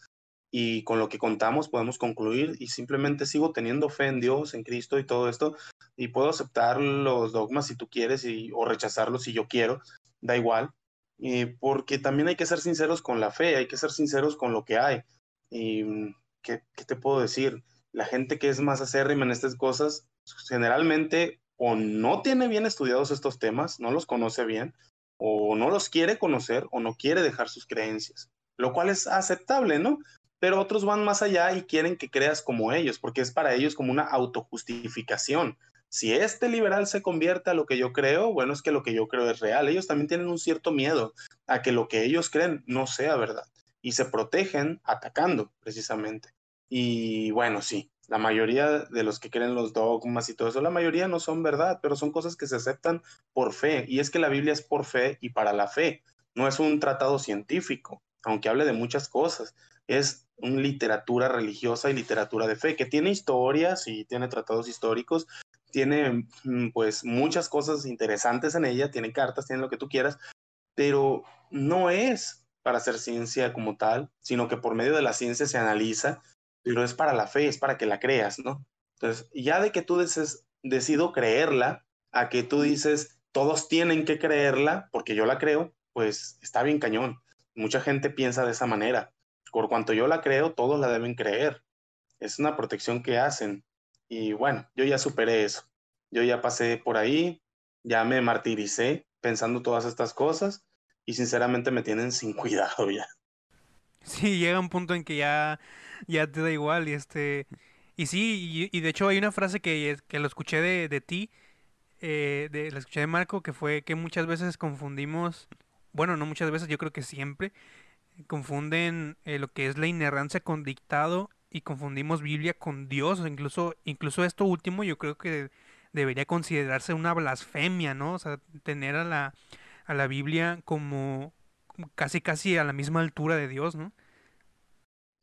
y con lo que contamos podemos concluir y simplemente sigo teniendo fe en Dios, en Cristo y todo esto y puedo aceptar los dogmas si tú quieres y, o rechazarlos si yo quiero, da igual, y porque también hay que ser sinceros con la fe, hay que ser sinceros con lo que hay. Y, mm, ¿qué, qué te puedo decir? La gente que es más acérrima en estas cosas, generalmente o no tiene bien estudiados estos temas, no los conoce bien, o no los quiere conocer, o no quiere dejar sus creencias, lo cual es aceptable, ¿no? Pero otros van más allá y quieren que creas como ellos, porque es para ellos como una autojustificación. Si este liberal se convierte a lo que yo creo, bueno, es que lo que yo creo es real. Ellos también tienen un cierto miedo a que lo que ellos creen no sea verdad y se protegen atacando precisamente. Y bueno, sí, la mayoría de los que creen los dogmas y todo eso, la mayoría no son verdad, pero son cosas que se aceptan por fe. Y es que la Biblia es por fe y para la fe. No es un tratado científico, aunque hable de muchas cosas. Es una literatura religiosa y literatura de fe, que tiene historias y tiene tratados históricos, tiene mm, pues muchas cosas interesantes en ella, tiene cartas, tiene lo que tú quieras, pero no es para hacer ciencia como tal, sino que por medio de la ciencia se analiza pero es para la fe, es para que la creas, ¿no? Entonces, ya de que tú dices, decido creerla, a que tú dices, todos tienen que creerla, porque yo la creo, pues está bien cañón. Mucha gente piensa de esa manera. Por cuanto yo la creo, todos la deben creer. Es una protección que hacen. Y bueno, yo ya superé eso. Yo ya pasé por ahí, ya me martiricé pensando todas estas cosas y sinceramente me tienen sin [laughs] cuidado ya. Sí, llega un punto en que ya ya te da igual y este y sí y, de hecho hay una frase que, que lo escuché de, de ti eh, de, la escuché de Marco que fue que muchas veces confundimos bueno no muchas veces yo creo que siempre confunden eh, lo que es la inerrancia con dictado y confundimos Biblia con Dios incluso incluso esto último yo creo que debería considerarse una blasfemia no o sea tener a la a la Biblia como casi casi a la misma altura de Dios no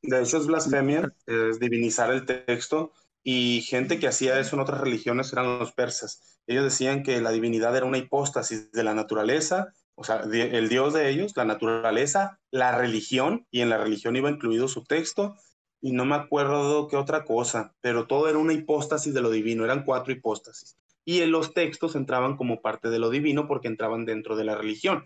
de hecho, es blasfemia, es divinizar el texto. Y gente que hacía eso en otras religiones eran los persas. Ellos decían que la divinidad era una hipóstasis de la naturaleza, o sea, el dios de ellos, la naturaleza, la religión, y en la religión iba incluido su texto, y no me acuerdo qué otra cosa, pero todo era una hipóstasis de lo divino, eran cuatro hipóstasis. Y en los textos entraban como parte de lo divino porque entraban dentro de la religión.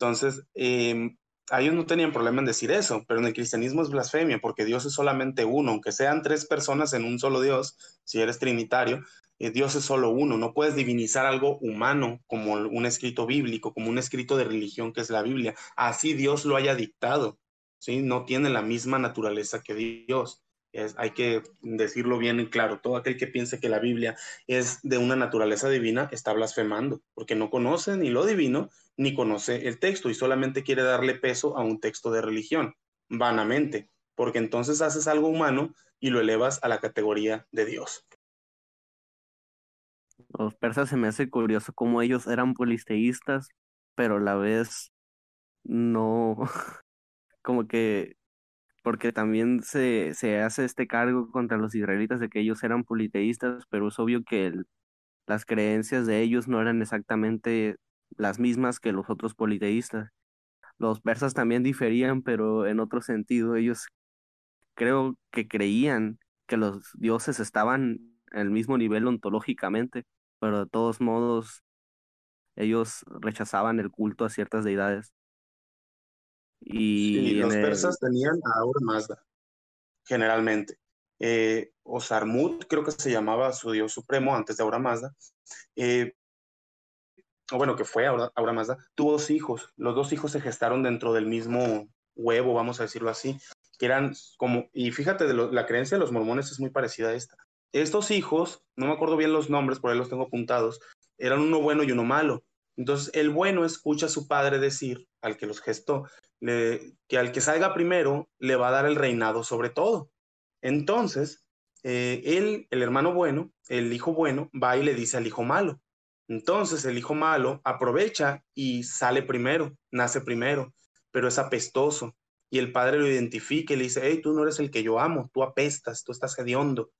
Entonces, eh, ellos no tenían problema en decir eso, pero en el cristianismo es blasfemia porque Dios es solamente uno, aunque sean tres personas en un solo Dios, si eres trinitario, eh, Dios es solo uno, no puedes divinizar algo humano como un escrito bíblico, como un escrito de religión que es la Biblia, así Dios lo haya dictado, ¿sí? No tiene la misma naturaleza que Dios. Es, hay que decirlo bien y claro, todo aquel que piense que la Biblia es de una naturaleza divina está blasfemando, porque no conoce ni lo divino ni conoce el texto y solamente quiere darle peso a un texto de religión, vanamente, porque entonces haces algo humano y lo elevas a la categoría de Dios. Los persas se me hace curioso cómo ellos eran polisteístas, pero a la vez no, [laughs] como que, porque también se, se hace este cargo contra los israelitas de que ellos eran politeístas, pero es obvio que las creencias de ellos no eran exactamente las mismas que los otros politeístas. Los persas también diferían, pero en otro sentido, ellos creo que creían que los dioses estaban en el mismo nivel ontológicamente, pero de todos modos ellos rechazaban el culto a ciertas deidades. Y los persas tenían a Aura Mazda, generalmente. Eh, Osarmut, creo que se llamaba su dios supremo antes de Aura Mazda, eh, o bueno, que fue ahora Mazda, tuvo dos hijos. Los dos hijos se gestaron dentro del mismo huevo, vamos a decirlo así, que eran como, y fíjate, de la creencia de los mormones es muy parecida a esta. Estos hijos, no me acuerdo bien los nombres, por ahí los tengo apuntados, eran uno bueno y uno malo. Entonces, el bueno escucha a su padre decir, al que los gestó, que al que salga primero le va a dar el reinado sobre todo. Entonces, eh, él, el hermano bueno, el hijo bueno, va y le dice al hijo malo, Entonces el hijo malo aprovecha y sale primero, nace primero, pero es apestoso. Y el padre lo identifica y le dice, hey, tú no eres el que yo amo, tú apestas, tú estás hediondo.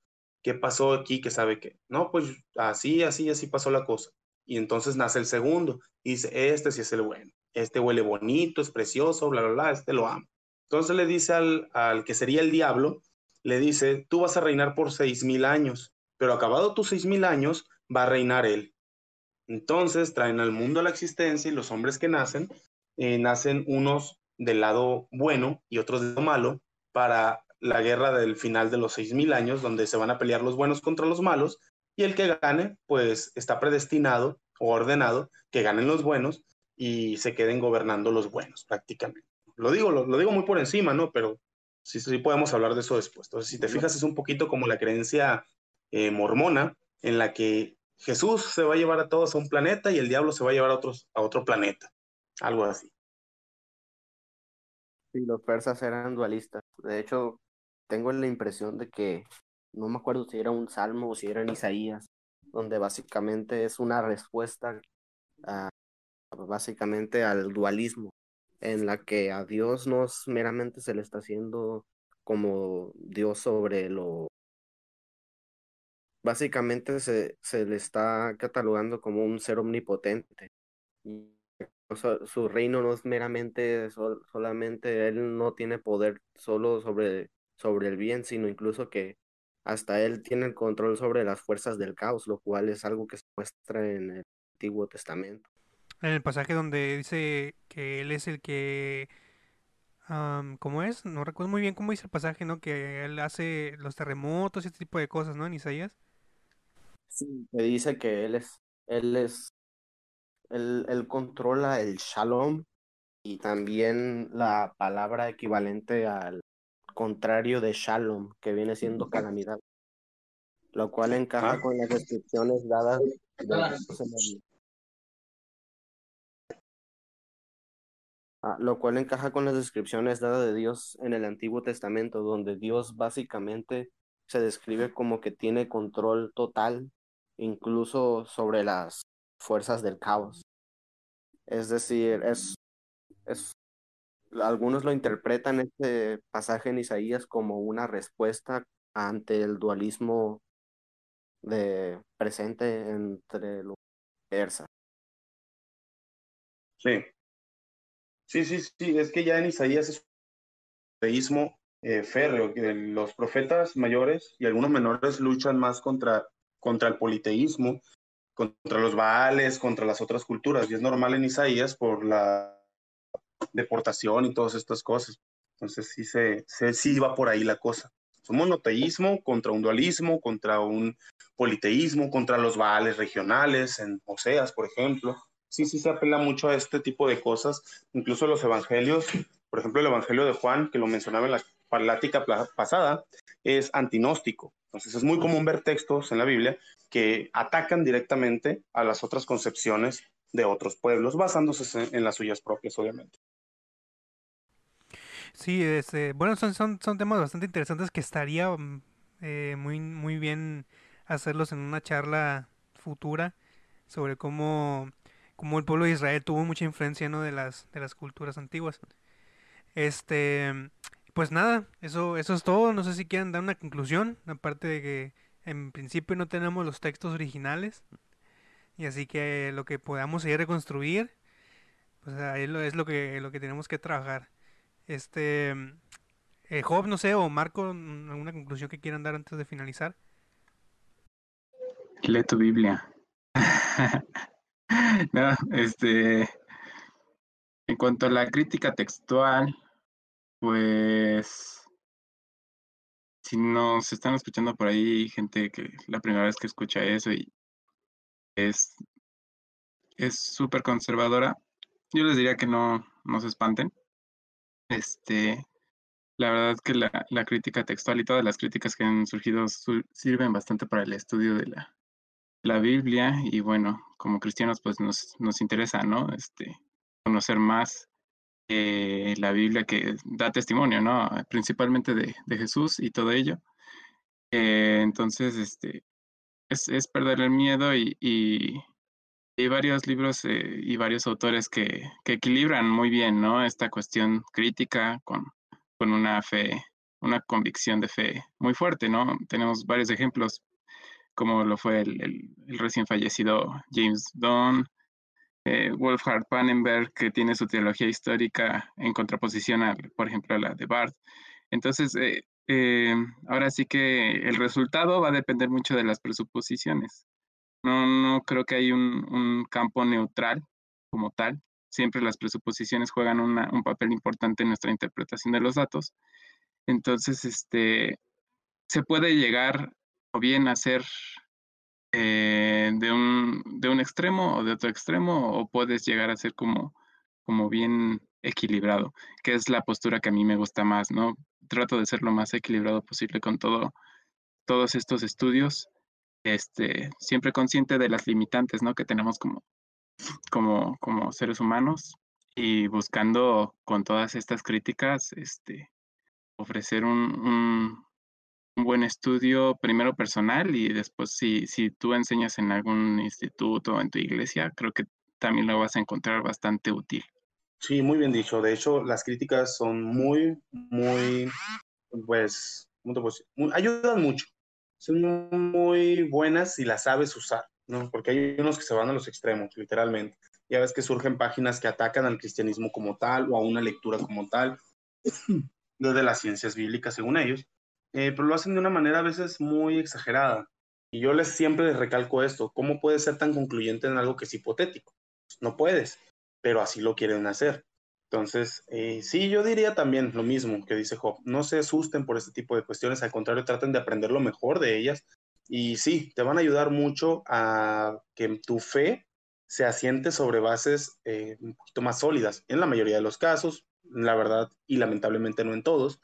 ¿Qué pasó aquí? ¿Qué sabe qué? No, pues así, así, así pasó la cosa. Y entonces nace el segundo y dice, este sí es el bueno, este huele bonito, es precioso, bla, bla, bla, este lo amo. Entonces le dice al, al que sería el diablo, le dice, tú vas a reinar por seis mil años, pero acabado tus seis mil años, va a reinar él. Entonces traen al mundo la existencia y los hombres que nacen, eh, nacen unos del lado bueno y otros del lado malo para la guerra del final de los seis mil años, donde se van a pelear los buenos contra los malos, y el que gane, pues está predestinado o ordenado que ganen los buenos y se queden gobernando los buenos prácticamente. Lo digo, lo, digo muy por encima, ¿no? Pero sí, sí podemos hablar de eso después. Entonces, si te fijas, es un poquito como la creencia eh, mormona, en la que Jesús se va a llevar a todos a un planeta y el diablo se va a llevar a, otros, a otro planeta. Algo así. Sí, los persas eran dualistas. De hecho, tengo la impresión de que, no me acuerdo si era un salmo o si era en Isaías, donde básicamente es una respuesta a, básicamente al dualismo, en la que a Dios no meramente se le está haciendo como Dios sobre lo básicamente se, se le está catalogando como un ser omnipotente. Y su reino no es meramente solamente él no tiene poder solo sobre, sobre el bien, sino incluso que hasta él tiene el control sobre las fuerzas del caos, lo cual es algo que se muestra en el Antiguo Testamento. En el pasaje donde dice que él es el que ¿cómo es? No recuerdo muy bien cómo dice el pasaje, ¿no? Que él hace los terremotos y este tipo de cosas, ¿no? En Isaías. Sí, me dice que él es, él es, él, él controla el shalom y también la palabra equivalente al contrario de shalom, que viene siendo calamidad, lo cual encaja ah. con las descripciones dadas ah, lo cual encaja con las descripciones dadas de Dios en el Antiguo Testamento, donde Dios básicamente se describe como que tiene control total incluso sobre las fuerzas del caos. Es decir, es, es algunos lo interpretan este pasaje en Isaías como una respuesta ante el dualismo de presente entre los persas. Sí. Sí, sí, sí, es que ya en Isaías es un teísmo eh, férreo, que los profetas mayores y algunos menores luchan más contra contra el politeísmo, contra los baales, contra las otras culturas. Y es normal en Isaías por la deportación y todas estas cosas. Entonces sí, se, se, sí va por ahí la cosa. Un monoteísmo contra un dualismo, contra un politeísmo, contra los baales regionales, en Oseas, por ejemplo. Sí, sí se apela mucho a este tipo de cosas. Incluso los evangelios, por ejemplo, el evangelio de Juan, que lo mencionaba en la plática pasada, es antinóstico. Entonces es muy común ver textos en la Biblia que atacan directamente a las otras concepciones de otros pueblos, basándose en las suyas propias, obviamente. Sí, este, bueno, son, son, son temas bastante interesantes que estaría mm, eh, muy, muy bien hacerlos en una charla futura sobre cómo, cómo el pueblo de Israel tuvo mucha influencia ¿no? de, las, de las culturas antiguas. Este, pues nada, eso, eso es todo. No sé si quieren dar una conclusión, aparte de que en principio no tenemos los textos originales. Y así que lo que podamos seguir reconstruir, pues ahí es lo que, lo que tenemos que trabajar. Este, eh, Job, no sé, o Marco, ¿alguna conclusión que quieran dar antes de finalizar? Lee tu Biblia. [laughs] no, este, en cuanto a la crítica textual, pues, si nos están escuchando por ahí, gente que la primera vez que escucha eso y es es súper conservadora, yo les diría que no, no se espanten. Este, la verdad es que la, la crítica textual y todas las críticas que han surgido sirven bastante para el estudio de la, la Biblia y bueno, como cristianos pues nos, nos interesa, ¿no? Este, conocer más eh, la Biblia que da testimonio, ¿no? Principalmente de, Jesús y todo ello. Eh, entonces, este, es, perder el miedo y, Hay varios libros eh, y varios autores que, equilibran muy bien, ¿no? Esta cuestión crítica con, una fe, una convicción de fe muy fuerte, ¿no? Tenemos varios ejemplos, como lo fue el, recién fallecido James Donn, eh, Wolfhard Pannenberg, que tiene su teología histórica en contraposición, a, por ejemplo, a la de Barth. Entonces, eh, eh, ahora sí que el resultado va a depender mucho de las presuposiciones. No, creo que hay un, campo neutral como tal. Siempre las presuposiciones juegan un papel importante en nuestra interpretación de los datos. Entonces, este, se puede llegar o bien a ser eh, de, un, de un extremo o de otro extremo, o puedes llegar a ser como, como bien equilibrado, que es la postura que a mí me gusta más, ¿no? Trato de ser lo más equilibrado posible con todo, todos estos estudios, este, siempre consciente de las limitantes, ¿no? Que tenemos como, como, como seres humanos y buscando con todas estas críticas, este, ofrecer un, un buen estudio, primero personal y después si, si tú enseñas en algún instituto o en tu iglesia, creo que también lo vas a encontrar bastante útil. Sí, muy bien dicho. De hecho, las críticas son muy, muy, pues, ¿cómo te puedo decir? ayudan mucho. Son muy buenas si las sabes usar, ¿no? Porque hay unos que se van a los extremos, literalmente. Ya ves que surgen páginas que atacan al cristianismo como tal o a una lectura como tal, [clears throat] desde las ciencias bíblicas, según ellos eh, pero lo hacen de una manera a veces muy exagerada. Y yo les siempre les recalco esto, ¿cómo puedes ser tan concluyente en algo que es hipotético? No puedes, pero así lo quieren hacer. Entonces, eh, sí, yo diría también lo mismo que dice Job, no se asusten por este tipo de cuestiones, al contrario, traten de aprender lo mejor de ellas. Y sí, te van a ayudar mucho a que tu fe se asiente sobre bases eh, un poquito más sólidas, en la mayoría de los casos, la verdad, y lamentablemente no en todos,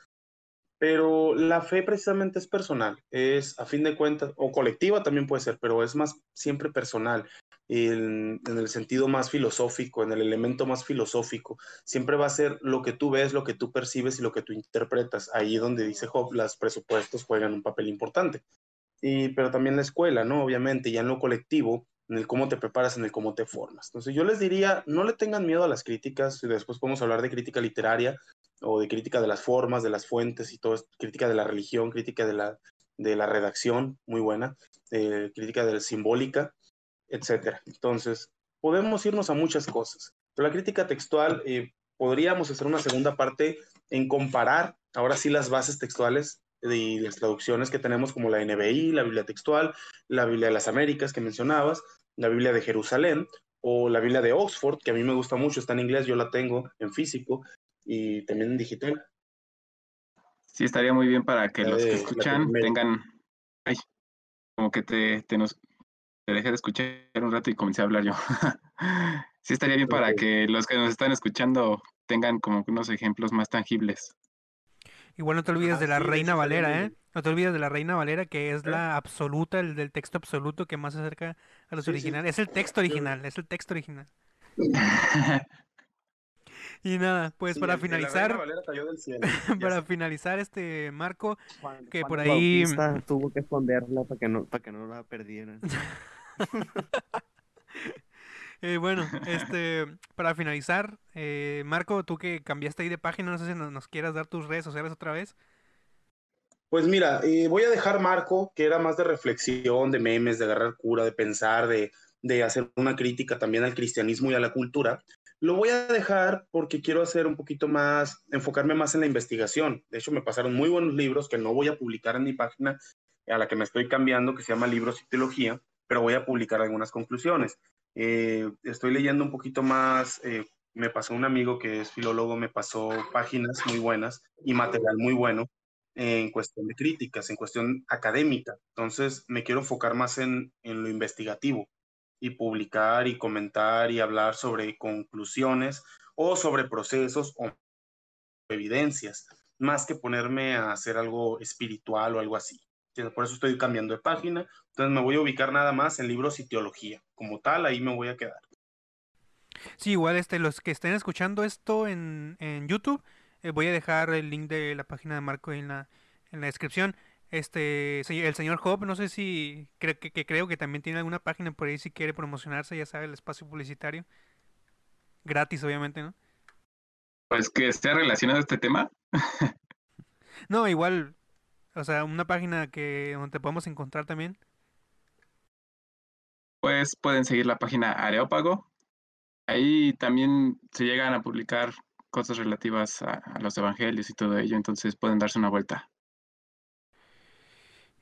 pero la fe precisamente es personal, es a fin de cuentas, o colectiva también puede ser, pero es más siempre personal, en, en, el sentido más filosófico, en el elemento más filosófico. Siempre va a ser lo que tú ves, lo que tú percibes y lo que tú interpretas. Ahí donde dice Job, los presupuestos juegan un papel importante. Y, pero también la escuela, ¿no? Obviamente, ya en lo colectivo, en el cómo te preparas, en el cómo te formas. Entonces yo les diría, no le tengan miedo a las críticas, y después podemos hablar de crítica literaria, o de crítica de las formas, de las fuentes y todo, crítica de la religión, crítica de la, de la redacción, muy buena, eh, crítica de la simbólica, etcétera. Entonces, podemos irnos a muchas cosas, pero la crítica textual, eh, podríamos hacer una segunda parte en comparar, ahora sí, las bases textuales y las traducciones que tenemos como la NBI, la Biblia textual, la Biblia de las Américas que mencionabas, la Biblia de Jerusalén o la Biblia de Oxford, que a mí me gusta mucho, está en inglés, yo la tengo en físico, y también en digital. Sí, estaría muy bien para que los que escuchan tengan, ay, como que te, te, nos, te deje de escuchar un rato y comencé a hablar yo. [laughs] sí, estaría bien para que los que nos están escuchando tengan como unos ejemplos más tangibles. Igual no te olvides de la Reina Valera, ¿eh? No te olvides de la Reina Valera, que es la absoluta, el del texto absoluto que más se acerca a los originales. Es el texto original, es el texto original. [laughs] Y nada, pues para finalizar, [laughs] para finalizar este marco, que por ahí tuvo que esconderla para que no, para que no la perdieran. [laughs] eh, bueno, este, para finalizar, eh, Marco, tú que cambiaste ahí de página, no sé si nos, quieras dar tus redes sociales otra vez. Pues mira, eh, voy a dejar Marco, que era más de reflexión, de memes, de agarrar cura, de pensar, de, de hacer una crítica también al cristianismo y a la cultura. Lo voy a dejar porque quiero hacer un poquito más, enfocarme más en la investigación. De hecho, me pasaron muy buenos libros que no voy a publicar en mi página a la que me estoy cambiando, que se llama Libros y Teología, pero voy a publicar algunas conclusiones. Eh, estoy leyendo un poquito más, eh, me pasó un amigo que es filólogo, me pasó páginas muy buenas y material muy bueno en cuestión de críticas, en cuestión académica. Entonces, me quiero enfocar más en, en lo investigativo y publicar y comentar y hablar sobre conclusiones o sobre procesos o evidencias, más que ponerme a hacer algo espiritual o algo así. Por eso estoy cambiando de página. Entonces me voy a ubicar nada más en libros y teología. Como tal, ahí me voy a quedar. Sí, igual este, los que estén escuchando esto en, en YouTube, eh, voy a dejar el link de la página de Marco en la, en la descripción. Este, el señor Job, no sé si, creo que, que creo que también tiene alguna página por ahí si quiere promocionarse, ya sabe, el espacio publicitario. Gratis, obviamente, ¿no? Pues que esté relacionado a este tema. No, igual, o sea, una página que donde te podemos encontrar también. pues pueden seguir la página Areópago. Ahí también se llegan a publicar cosas relativas a, a los evangelios y todo ello, entonces pueden darse una vuelta.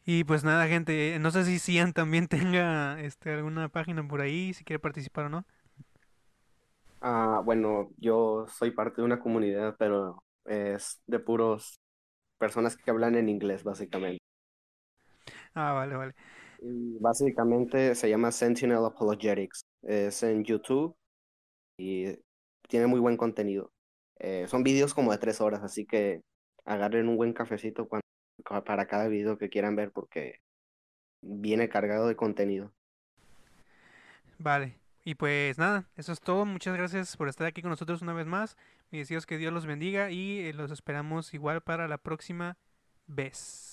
Y pues nada, gente, no sé si Cian también [laughs] tenga este, alguna página por ahí, si quiere participar o no. Ah, bueno, yo soy parte de una comunidad, pero es de puros personas que hablan en inglés, básicamente. Ah, vale, vale. Y básicamente se llama Sentinel Apologetics. Es en YouTube y tiene muy buen contenido. Eh, son vídeos como de tres horas, así que agarren un buen cafecito para cada video que quieran ver porque viene cargado de contenido. Vale. Y pues nada, eso es todo. Muchas gracias por estar aquí con nosotros una vez más. Deseo es que Dios los bendiga y eh, los esperamos igual para la próxima vez.